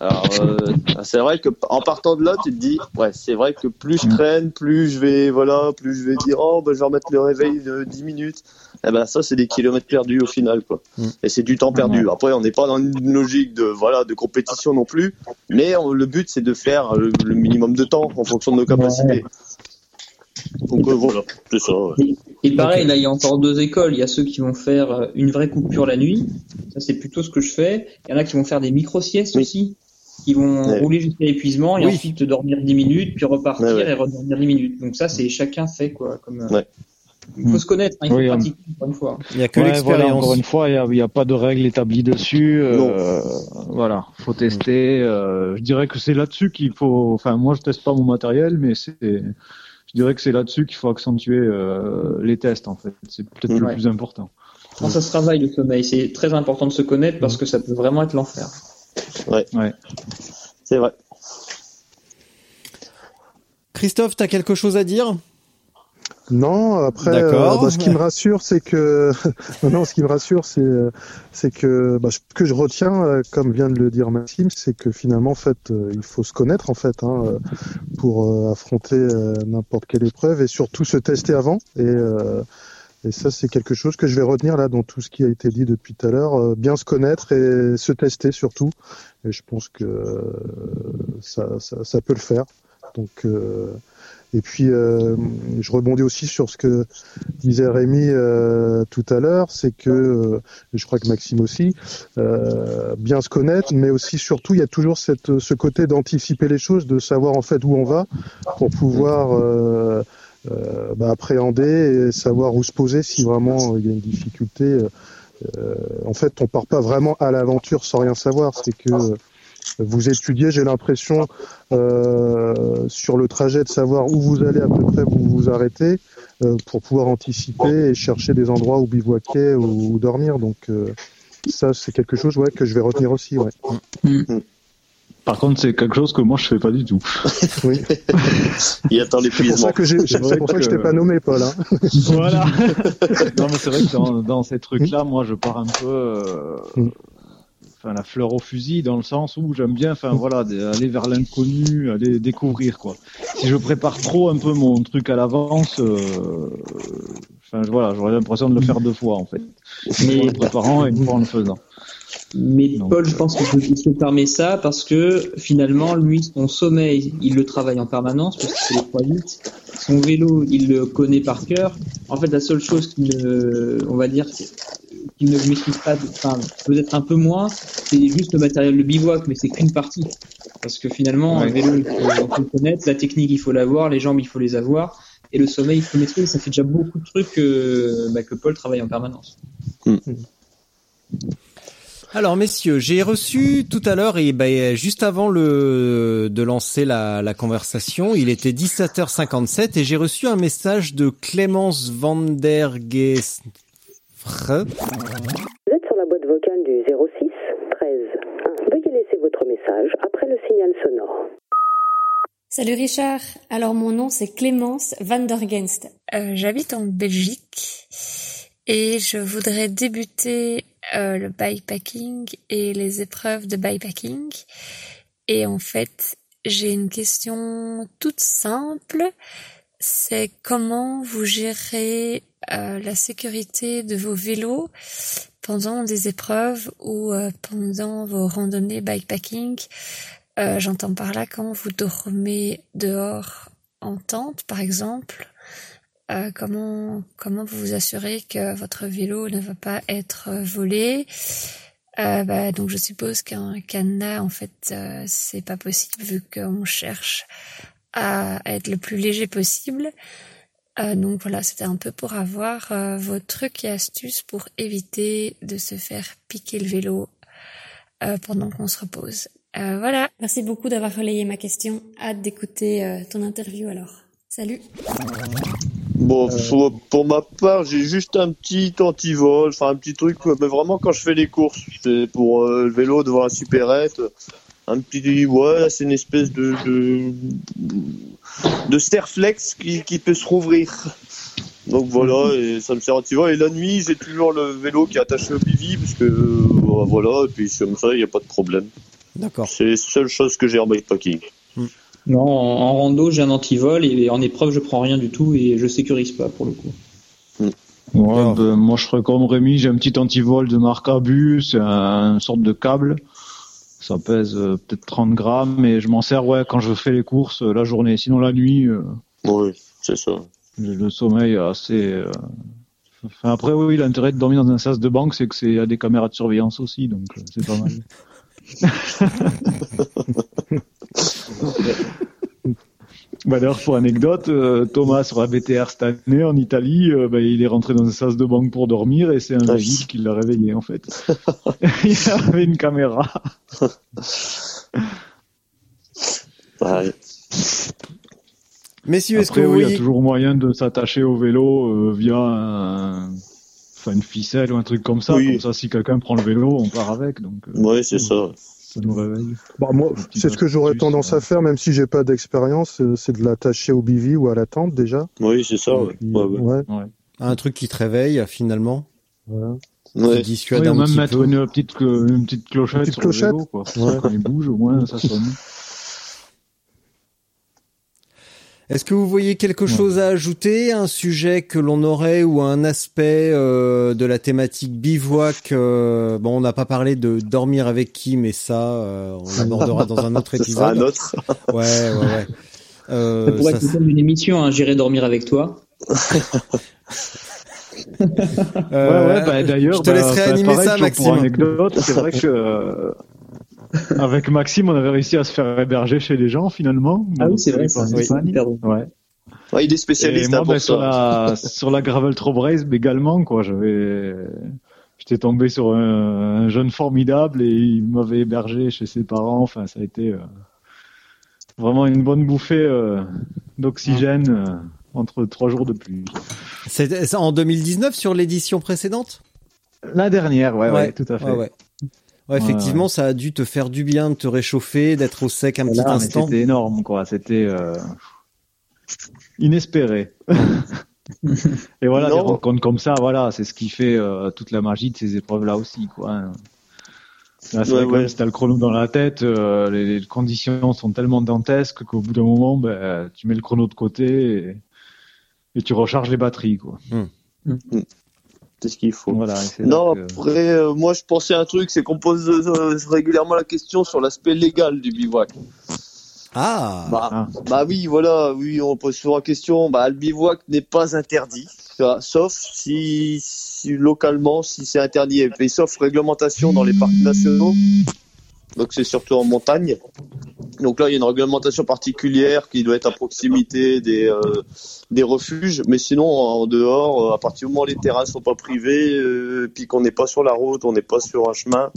Alors euh, c'est vrai que en partant de là, tu te dis ouais c'est vrai que plus je traîne, plus je vais voilà, plus je vais dire oh bah je vais remettre le réveil de 10 minutes. Eh ben ça c'est des kilomètres perdus au final quoi. Mm. Et c'est du temps perdu. Après on n'est pas dans une logique de voilà de compétition non plus, mais on- le but c'est de faire le, le minimum de temps en fonction de nos capacités. Donc euh, voilà, c'est ça. ouais. Et pareil, là, il y a encore deux écoles. Il y a ceux qui vont faire euh, une vraie coupure la nuit. Ça, c'est plutôt ce que je fais. Il y en a qui vont faire des micro-siestes Oui. aussi. Qui vont Ouais. rouler jusqu'à l'épuisement et Oui. ensuite dormir 10 minutes, puis repartir Ouais, ouais. et redormir 10 minutes. Donc ça, c'est chacun fait, quoi. Comme, euh, Ouais. Il faut se connaître, hein, il faut Oui, pratiquer, encore une fois. Il y a que Ouais, voilà, l'expérience. encore une fois, il n'y a pas de règles établies dessus. euh, voilà, faut tester. euh, je dirais que c'est là-dessus qu'il faut. Enfin, moi, je teste pas mon matériel, mais c'est. Je dirais que c'est là-dessus qu'il faut accentuer euh, les tests. En fait, c'est peut-être le Ouais. plus important. Quand ça se travaille le sommeil, c'est très important de se connaître parce que ça peut vraiment être l'enfer. C'est vrai. Christophe, t'as quelque chose à dire? Non, après, euh, bah, ce qui me rassure, c'est que non, non, ce qui me rassure, c'est euh, c'est que bah, ce que je retiens, euh, comme vient de le dire Maxime, c'est que finalement, en fait, il faut se connaître en fait hein, pour affronter n'importe quelle épreuve et surtout se tester avant. Et euh, et ça, c'est quelque chose que je vais retenir là dans tout ce qui a été dit depuis tout à l'heure. bien se connaître et se tester surtout. Et je pense que ça, ça, ça peut le faire. Donc euh, et puis, euh, je rebondis aussi sur ce que disait Rémi euh, tout à l'heure, c'est que, euh, je crois que Maxime aussi, euh, bien se connaître, mais aussi surtout, il y a toujours cette, ce côté d'anticiper les choses, de savoir en fait où on va pour pouvoir euh, euh, bah, appréhender et savoir où se poser si vraiment il y a une difficulté. En fait, on part pas vraiment à l'aventure sans rien savoir. C'est que vous étudiez, j'ai l'impression, euh, sur le trajet de savoir où vous allez à peu près, où vous vous arrêtez, euh, pour pouvoir anticiper et chercher des endroits où bivouaquer ou, ou dormir. Donc euh, ça, c'est quelque chose ouais, que je vais retenir aussi. Ouais. Par contre, c'est quelque chose que moi, je fais pas du tout. Oui. Il attend C'est pour l'épuisement. ça que j'ai, c'est pour ça que je t'ai pas nommé, Paul. Hein. voilà. non, mais c'est vrai que dans, dans ces trucs-là, moi, je pars un peu, euh, Mm. Enfin, la fleur au fusil, dans le sens où j'aime bien, enfin, voilà, aller vers l'inconnu, aller découvrir, quoi. Si je prépare trop un peu mon truc à l'avance, euh, enfin, voilà, j'aurais l'impression de le faire deux fois, en fait. Une fois en le préparant et une fois en le faisant. Mais Donc, Paul, je pense qu'il se- permet ça parce que finalement, lui, son sommeil, il le travaille en permanence parce que c'est les 3 vite. Son vélo, il le connaît par cœur. En fait, la seule chose qu'il ne, on va dire, qu'il ne maîtrise pas, enfin, peut-être un peu moins, c'est juste le matériel de bivouac, mais c'est qu'une partie. Parce que finalement, Ouais. un vélo, il faut, il faut le connaître, la technique, il faut l'avoir, les jambes, il faut les avoir, et le sommeil, il faut le maîtriser. Ça fait déjà beaucoup de trucs euh, bah, que Paul travaille en permanence. Alors messieurs, j'ai reçu tout à l'heure et ben, juste avant le de lancer la, la conversation, il était 17h57 et j'ai reçu un message de Clémence van der Geest. Vous êtes sur la boîte vocale du 06 13 1. Veuillez laisser votre message après le signal sonore. Salut Richard, alors mon nom c'est Clémence van der Genst. Euh, J'habite en Belgique et je voudrais débuter euh, le bikepacking et les épreuves de bikepacking. Et en fait, j'ai une question toute simple. C'est comment vous gérez euh, la sécurité de vos vélos pendant des épreuves ou pendant vos randonnées bikepacking? Euh, J'entends par là quand vous dormez dehors en tente, par exemple. Euh, comment comment vous vous assurez que votre vélo ne va pas être volé? Euh, bah, donc je suppose qu'un cadenas en fait euh, c'est pas possible vu qu'on cherche à être le plus léger possible. Euh, donc voilà, c'était un peu pour avoir euh, vos trucs et astuces pour éviter de se faire piquer le vélo euh, pendant qu'on se repose. Euh, voilà. Merci beaucoup d'avoir relayé ma question. Hâte d'écouter euh, ton interview alors. Salut. Bon, pour, pour ma part, j'ai juste un petit antivol, enfin un petit truc, mais vraiment quand je fais les courses, c'est pour euh, le vélo devant la supérette, un petit, ouais, c'est une espèce de de, de sterflex qui, qui peut se rouvrir. Donc voilà, et ça me sert antivol. Et la nuit, j'ai toujours le vélo qui est attaché au bivy, parce que euh, voilà, et puis comme ça, il n'y a pas de problème. D'accord. C'est la seule chose que j'ai en bikepacking. Non, en, en rando, j'ai un antivol et en épreuve, je prends rien du tout et je sécurise pas pour le coup. Ouais, ben, moi je ferais comme Rémi, j'ai un petit antivol de marque Abus, c'est un, une sorte de câble. Ça pèse euh, peut-être 30 grammes et je m'en sers ouais quand je fais les courses euh, la journée. Sinon la nuit, euh, Oui, c'est ça. j'ai le sommeil assez. Enfin, après oui, l'intérêt de dormir dans un sas de banque, c'est que c'est a des caméras de surveillance aussi, donc c'est pas mal. Bah d'ailleurs, pour anecdote, euh, Thomas sur la BTR cette année en Italie, euh, bah, il est rentré dans un sas de banque pour dormir et c'est un Ah, vigile qui l'a réveillé en fait. il avait une caméra. Ouais. Messieurs, est-ce que Après, vous oui, il y a toujours moyen de s'attacher au vélo euh, via un... enfin, une ficelle ou un truc comme ça. Oui. Comme ça, si quelqu'un prend le vélo, on part avec. Donc, euh, Ouais, c'est ça. ça nous réveille. Bah, moi, c'est ce que j'aurais tendance à faire, même si j'ai pas d'expérience, euh, c'est de l'attacher au bivy ou à la tente déjà. Oui, c'est ça. Ouais. Ouais, ouais. Ouais. un truc qui te réveille finalement, Voilà. Ouais. qui dissuade Oui, ou un même petit mettre peu une petite, une petite clochette Petite sur clochette. le vélo, quoi. Quand il bouge, au moins, ça sonne. Est-ce que vous voyez quelque chose à ajouter, un sujet que l'on aurait ou un aspect euh, de la thématique bivouac euh, Bon, on n'a pas parlé de dormir avec qui, mais ça, euh, on l'abordera dans un autre Ce sera épisode. un autre. Ouais, ouais, ouais. Ça Euh, pourrait ça être d'une émission, hein, j'irai dormir avec toi. Euh, ouais, ouais, bah, d'ailleurs, je te bah, laisserai enfin, animer pareil, ça, Maxime. Pour anecdote, c'est vrai que euh, avec Maxime, on avait réussi à se faire héberger chez les gens finalement. Ah oui, c'est vrai, c'est super. Ouais. Ouais, il est Et spécialiste moi, hein, pour ben, sur la sur la gravel Trop Race également, quoi. J'avais, j'étais tombé sur un, un jeune formidable et il m'avait hébergé chez ses parents. Enfin, ça a été euh, vraiment une bonne bouffée euh, d'oxygène euh, entre trois jours de pluie. c'est en 2019 sur l'édition précédente? La dernière, ouais, ouais, tout à fait. Ouais, ouais. Ouais, effectivement, ça a dû te faire du bien de te réchauffer, d'être au sec un petit instant. C'était énorme, quoi. C'était euh, inespéré. Et voilà, Non. des rencontres comme ça, voilà, c'est ce qui fait euh, toute la magie de ces épreuves-là aussi, quoi. Là, c'est Ouais, vrai que ouais. même si t'as le chrono dans la tête, euh, les, les conditions sont tellement dantesques qu'au bout d'un moment, ben, tu mets le chrono de côté et, et tu recharges les batteries, quoi. C'est ce qu'il faut. Voilà. Non, que- après, euh, moi je pensais à un truc, c'est qu'on pose euh, régulièrement la question sur l'aspect légal du bivouac. Ah, Bah, Ah. bah oui, voilà, oui, on pose souvent la question. Bah, le bivouac n'est pas interdit, ça, sauf si, si localement, si c'est interdit, et sauf réglementation dans les parcs nationaux. Donc c'est surtout en montagne. Donc là, il y a une réglementation particulière qui doit être à proximité des euh, des refuges, mais sinon en dehors, euh, à partir du moment où les terrains sont pas privés, euh, puis qu'on n'est pas sur la route, on n'est pas sur un chemin,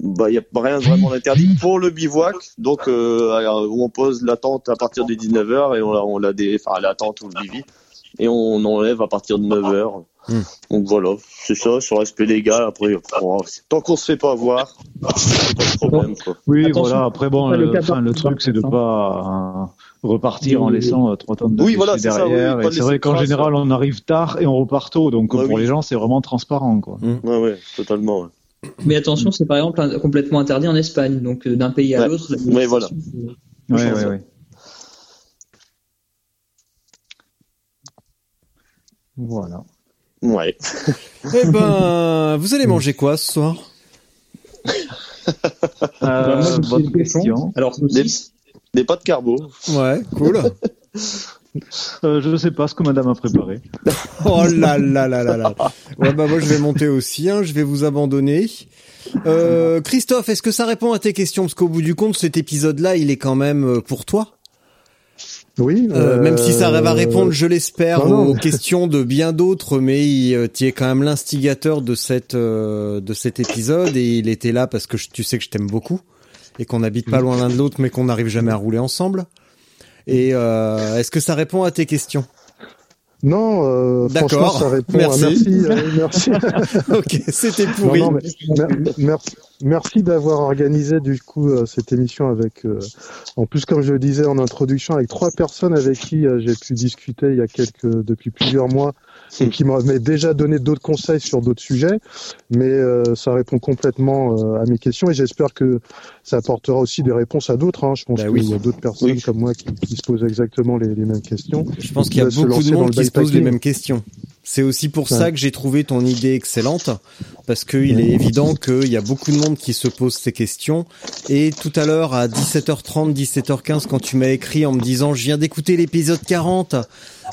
bah il y a rien vraiment d'interdit pour le bivouac. Donc où on pose la tente à partir des 19h et on on la dé... enfin la tente ou le bivy et on enlève à partir de 9h. Hmm. Donc voilà, c'est ça sur l'aspect légal. Après, bon, tant qu'on se fait pas voir, c'est pas de problème quoi. Oui, Attention, voilà. Après, bon, le truc, c'est de pas euh, repartir en Oui, oui, laissant euh, trois tonnes de Oui, déchets voilà, c'est ça, oui, derrière. et c'est vrai qu'en général, on arrive tard et on repart tôt. Donc, Ouais, pour oui. les gens, c'est vraiment transparent, quoi. Ouais, ouais, totalement. ouais. Mais attention, c'est par exemple un- complètement interdit en Espagne. Donc euh, d'un pays à Ouais. l'autre, la Ouais, voilà. Ouais, ouais, ouais. Voilà. Ouais. eh ben, vous allez manger quoi ce soir? Bah, me suis bonne question. Alors, saucisse. Des pâtes carbo. Ouais, cool. Euh, je ne sais pas ce que madame a préparé. Oh là là là là là. Ouais bah moi je vais monter aussi, hein, je vais vous abandonner. Euh, Christophe, est-ce que ça répond à tes questions? Parce qu'au bout du compte, cet épisode-là, il est quand même euh, pour toi. Oui. Euh, même si ça va euh, répondre, je l'espère, non. aux questions de bien d'autres, mais il, euh, tu es quand même l'instigateur de cette euh, de cet épisode et il était là parce que je- tu sais que je t'aime beaucoup et qu'on habite pas loin l'un de l'autre, mais qu'on n'arrive jamais à rouler ensemble. Et euh, est-ce que ça répond à tes questions? Non, euh, franchement, ça répond Merci. à merci. euh, merci. ok, c'était pourri. non, mais merci, merci d'avoir organisé du coup euh, cette émission avec, euh, en plus comme je le disais en introduction, avec trois personnes avec qui euh, j'ai pu discuter il y a quelques, depuis plusieurs mois et qui m'avaient déjà donné d'autres conseils sur d'autres sujets, mais euh, ça répond complètement euh, à mes questions et j'espère que ça apportera aussi des réponses à d'autres. Hein. Je pense Bah qu'il oui. y a d'autres personnes comme moi qui, qui se posent exactement les, les mêmes questions. Je pense qu'il y a beaucoup de monde qui se pose les mêmes questions. C'est aussi pour ça que j'ai trouvé ton idée excellente, parce qu'il est évident qu'il y a beaucoup de monde qui se pose ces questions. Et tout à l'heure, à 17h30, 17h15, quand tu m'as écrit en me disant « Je viens d'écouter l'épisode 40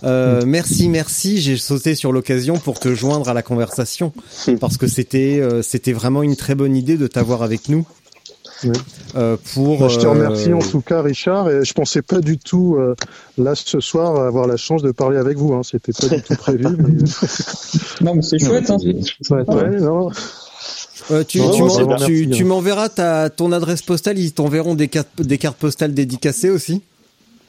euh, merci, merci », j'ai sauté sur l'occasion pour te joindre à la conversation, parce que c'était euh, c'était vraiment une très bonne idée de t'avoir avec nous. Euh, pour Bah, je te euh, remercie en tout cas, Richard. Et je pensais pas du tout euh, là ce soir avoir la chance de parler avec vous. Hein. C'était pas du tout prévu. mais... Non, mais c'est chouette, hein. Ouais, non. Euh, tu Non, tu non, m'en- c'est bon, tu- merci, tu m'enverras ta ton adresse postale, ils t'enverront des cartes des cartes postales dédicacées aussi.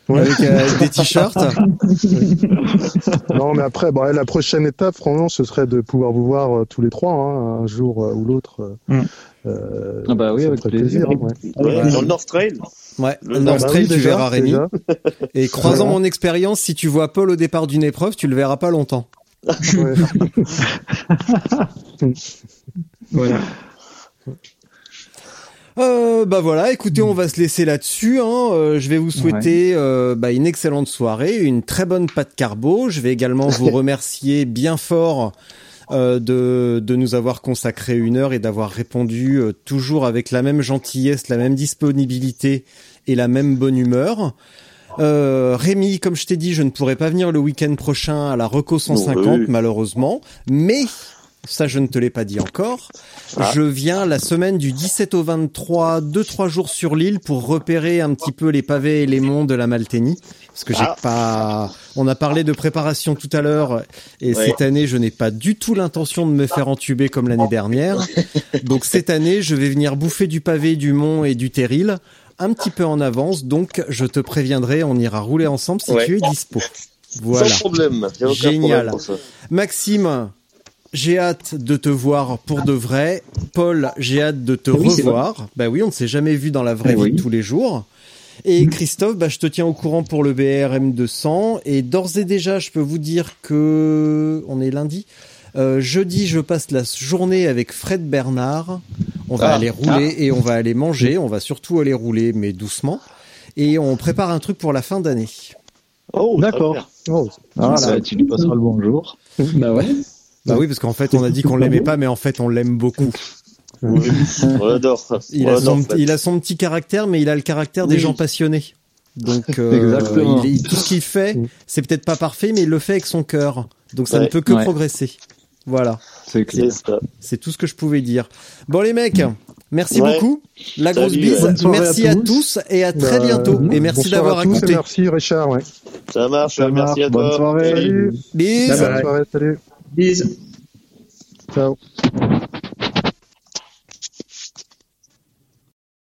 Ouais. Avec, euh, des t-shirts. non, mais après, bah, la prochaine étape, franchement, ce serait de pouvoir vous voir euh, tous les trois, hein, un jour euh, ou l'autre. euh, euh, Ah bah oui, avec plaisir. ouais. Ouais, Dans le North Trail. Ouais, Le- North bah Trail, oui, tu déjà, verras Rémi. déjà. Et croisant mon expérience, si tu vois Paul au départ d'une épreuve, tu le verras pas longtemps. Voilà. Euh, bah voilà, écoutez, on va se laisser là-dessus. Hein. Euh, je vais vous souhaiter euh, bah, une excellente soirée, une très bonne pâte carbo. Je vais également vous remercier bien fort euh, de, de nous avoir consacré une heure et d'avoir répondu euh, toujours avec la même gentillesse, la même disponibilité et la même bonne humeur. Euh, Rémi, comme je t'ai dit, je ne pourrai pas venir le week-end prochain à la Reco 150, oui. malheureusement, mais ça je ne te l'ai pas dit encore. Ah. Je viens la semaine du 17 au 23, deux trois jours sur l'île pour repérer un petit peu les pavés et les monts de la Malténie, parce que j'ai Ah. pas. On a parlé de préparation tout à l'heure, et Ouais. cette année je n'ai pas du tout l'intention de me faire entuber comme l'année dernière. Donc cette année je vais venir bouffer du pavé, du mont et du terril un petit peu en avance. Donc je te préviendrai, on ira rouler ensemble si Ouais. tu es dispo. Voilà. Sans problème. Y a aucun Génial. problème pour ça. Maxime, j'ai hâte de te voir pour de vrai. Paul, j'ai hâte de te Oui, revoir. Bah oui, on ne s'est jamais vu dans la vraie Eh vie oui. tous les jours. Et Christophe, bah, je te tiens au courant pour le BRM 200. Et d'ores et déjà, je peux vous dire que on est lundi. Euh, jeudi, je passe la journée avec Fred Bernard. On va Ah. aller rouler et on va aller manger. On va surtout aller rouler, mais doucement. Et on prépare un truc pour la fin d'année. Oh, D'accord. Oh, Ah, Voilà. tu lui passeras le bonjour. Bah ouais. Bah oui, parce qu'en fait, on a dit qu'on l'aimait pas, mais en fait, on l'aime beaucoup. Oui. On adore. Il On a, adore son, Fred. il a son petit caractère, mais il a le caractère des gens passionnés. Donc, euh, il tout ce qu'il fait, c'est peut-être pas parfait, mais il le fait avec son cœur. Donc, ça Ouais. ne peut que Ouais. progresser. Voilà, C'est tout ce que je pouvais dire. Bon, les mecs, merci Ouais. beaucoup. La grosse bise. ouais. Merci à à tous. et à très Bah, bientôt. Et merci d'avoir écouté. Merci, Richard. Ouais. Ça marche. Ça Merci à. Bonne toi. soirée. Salut. Salut. Bise. Bye bye. Bonne soirée, salut. Bis. Ciao.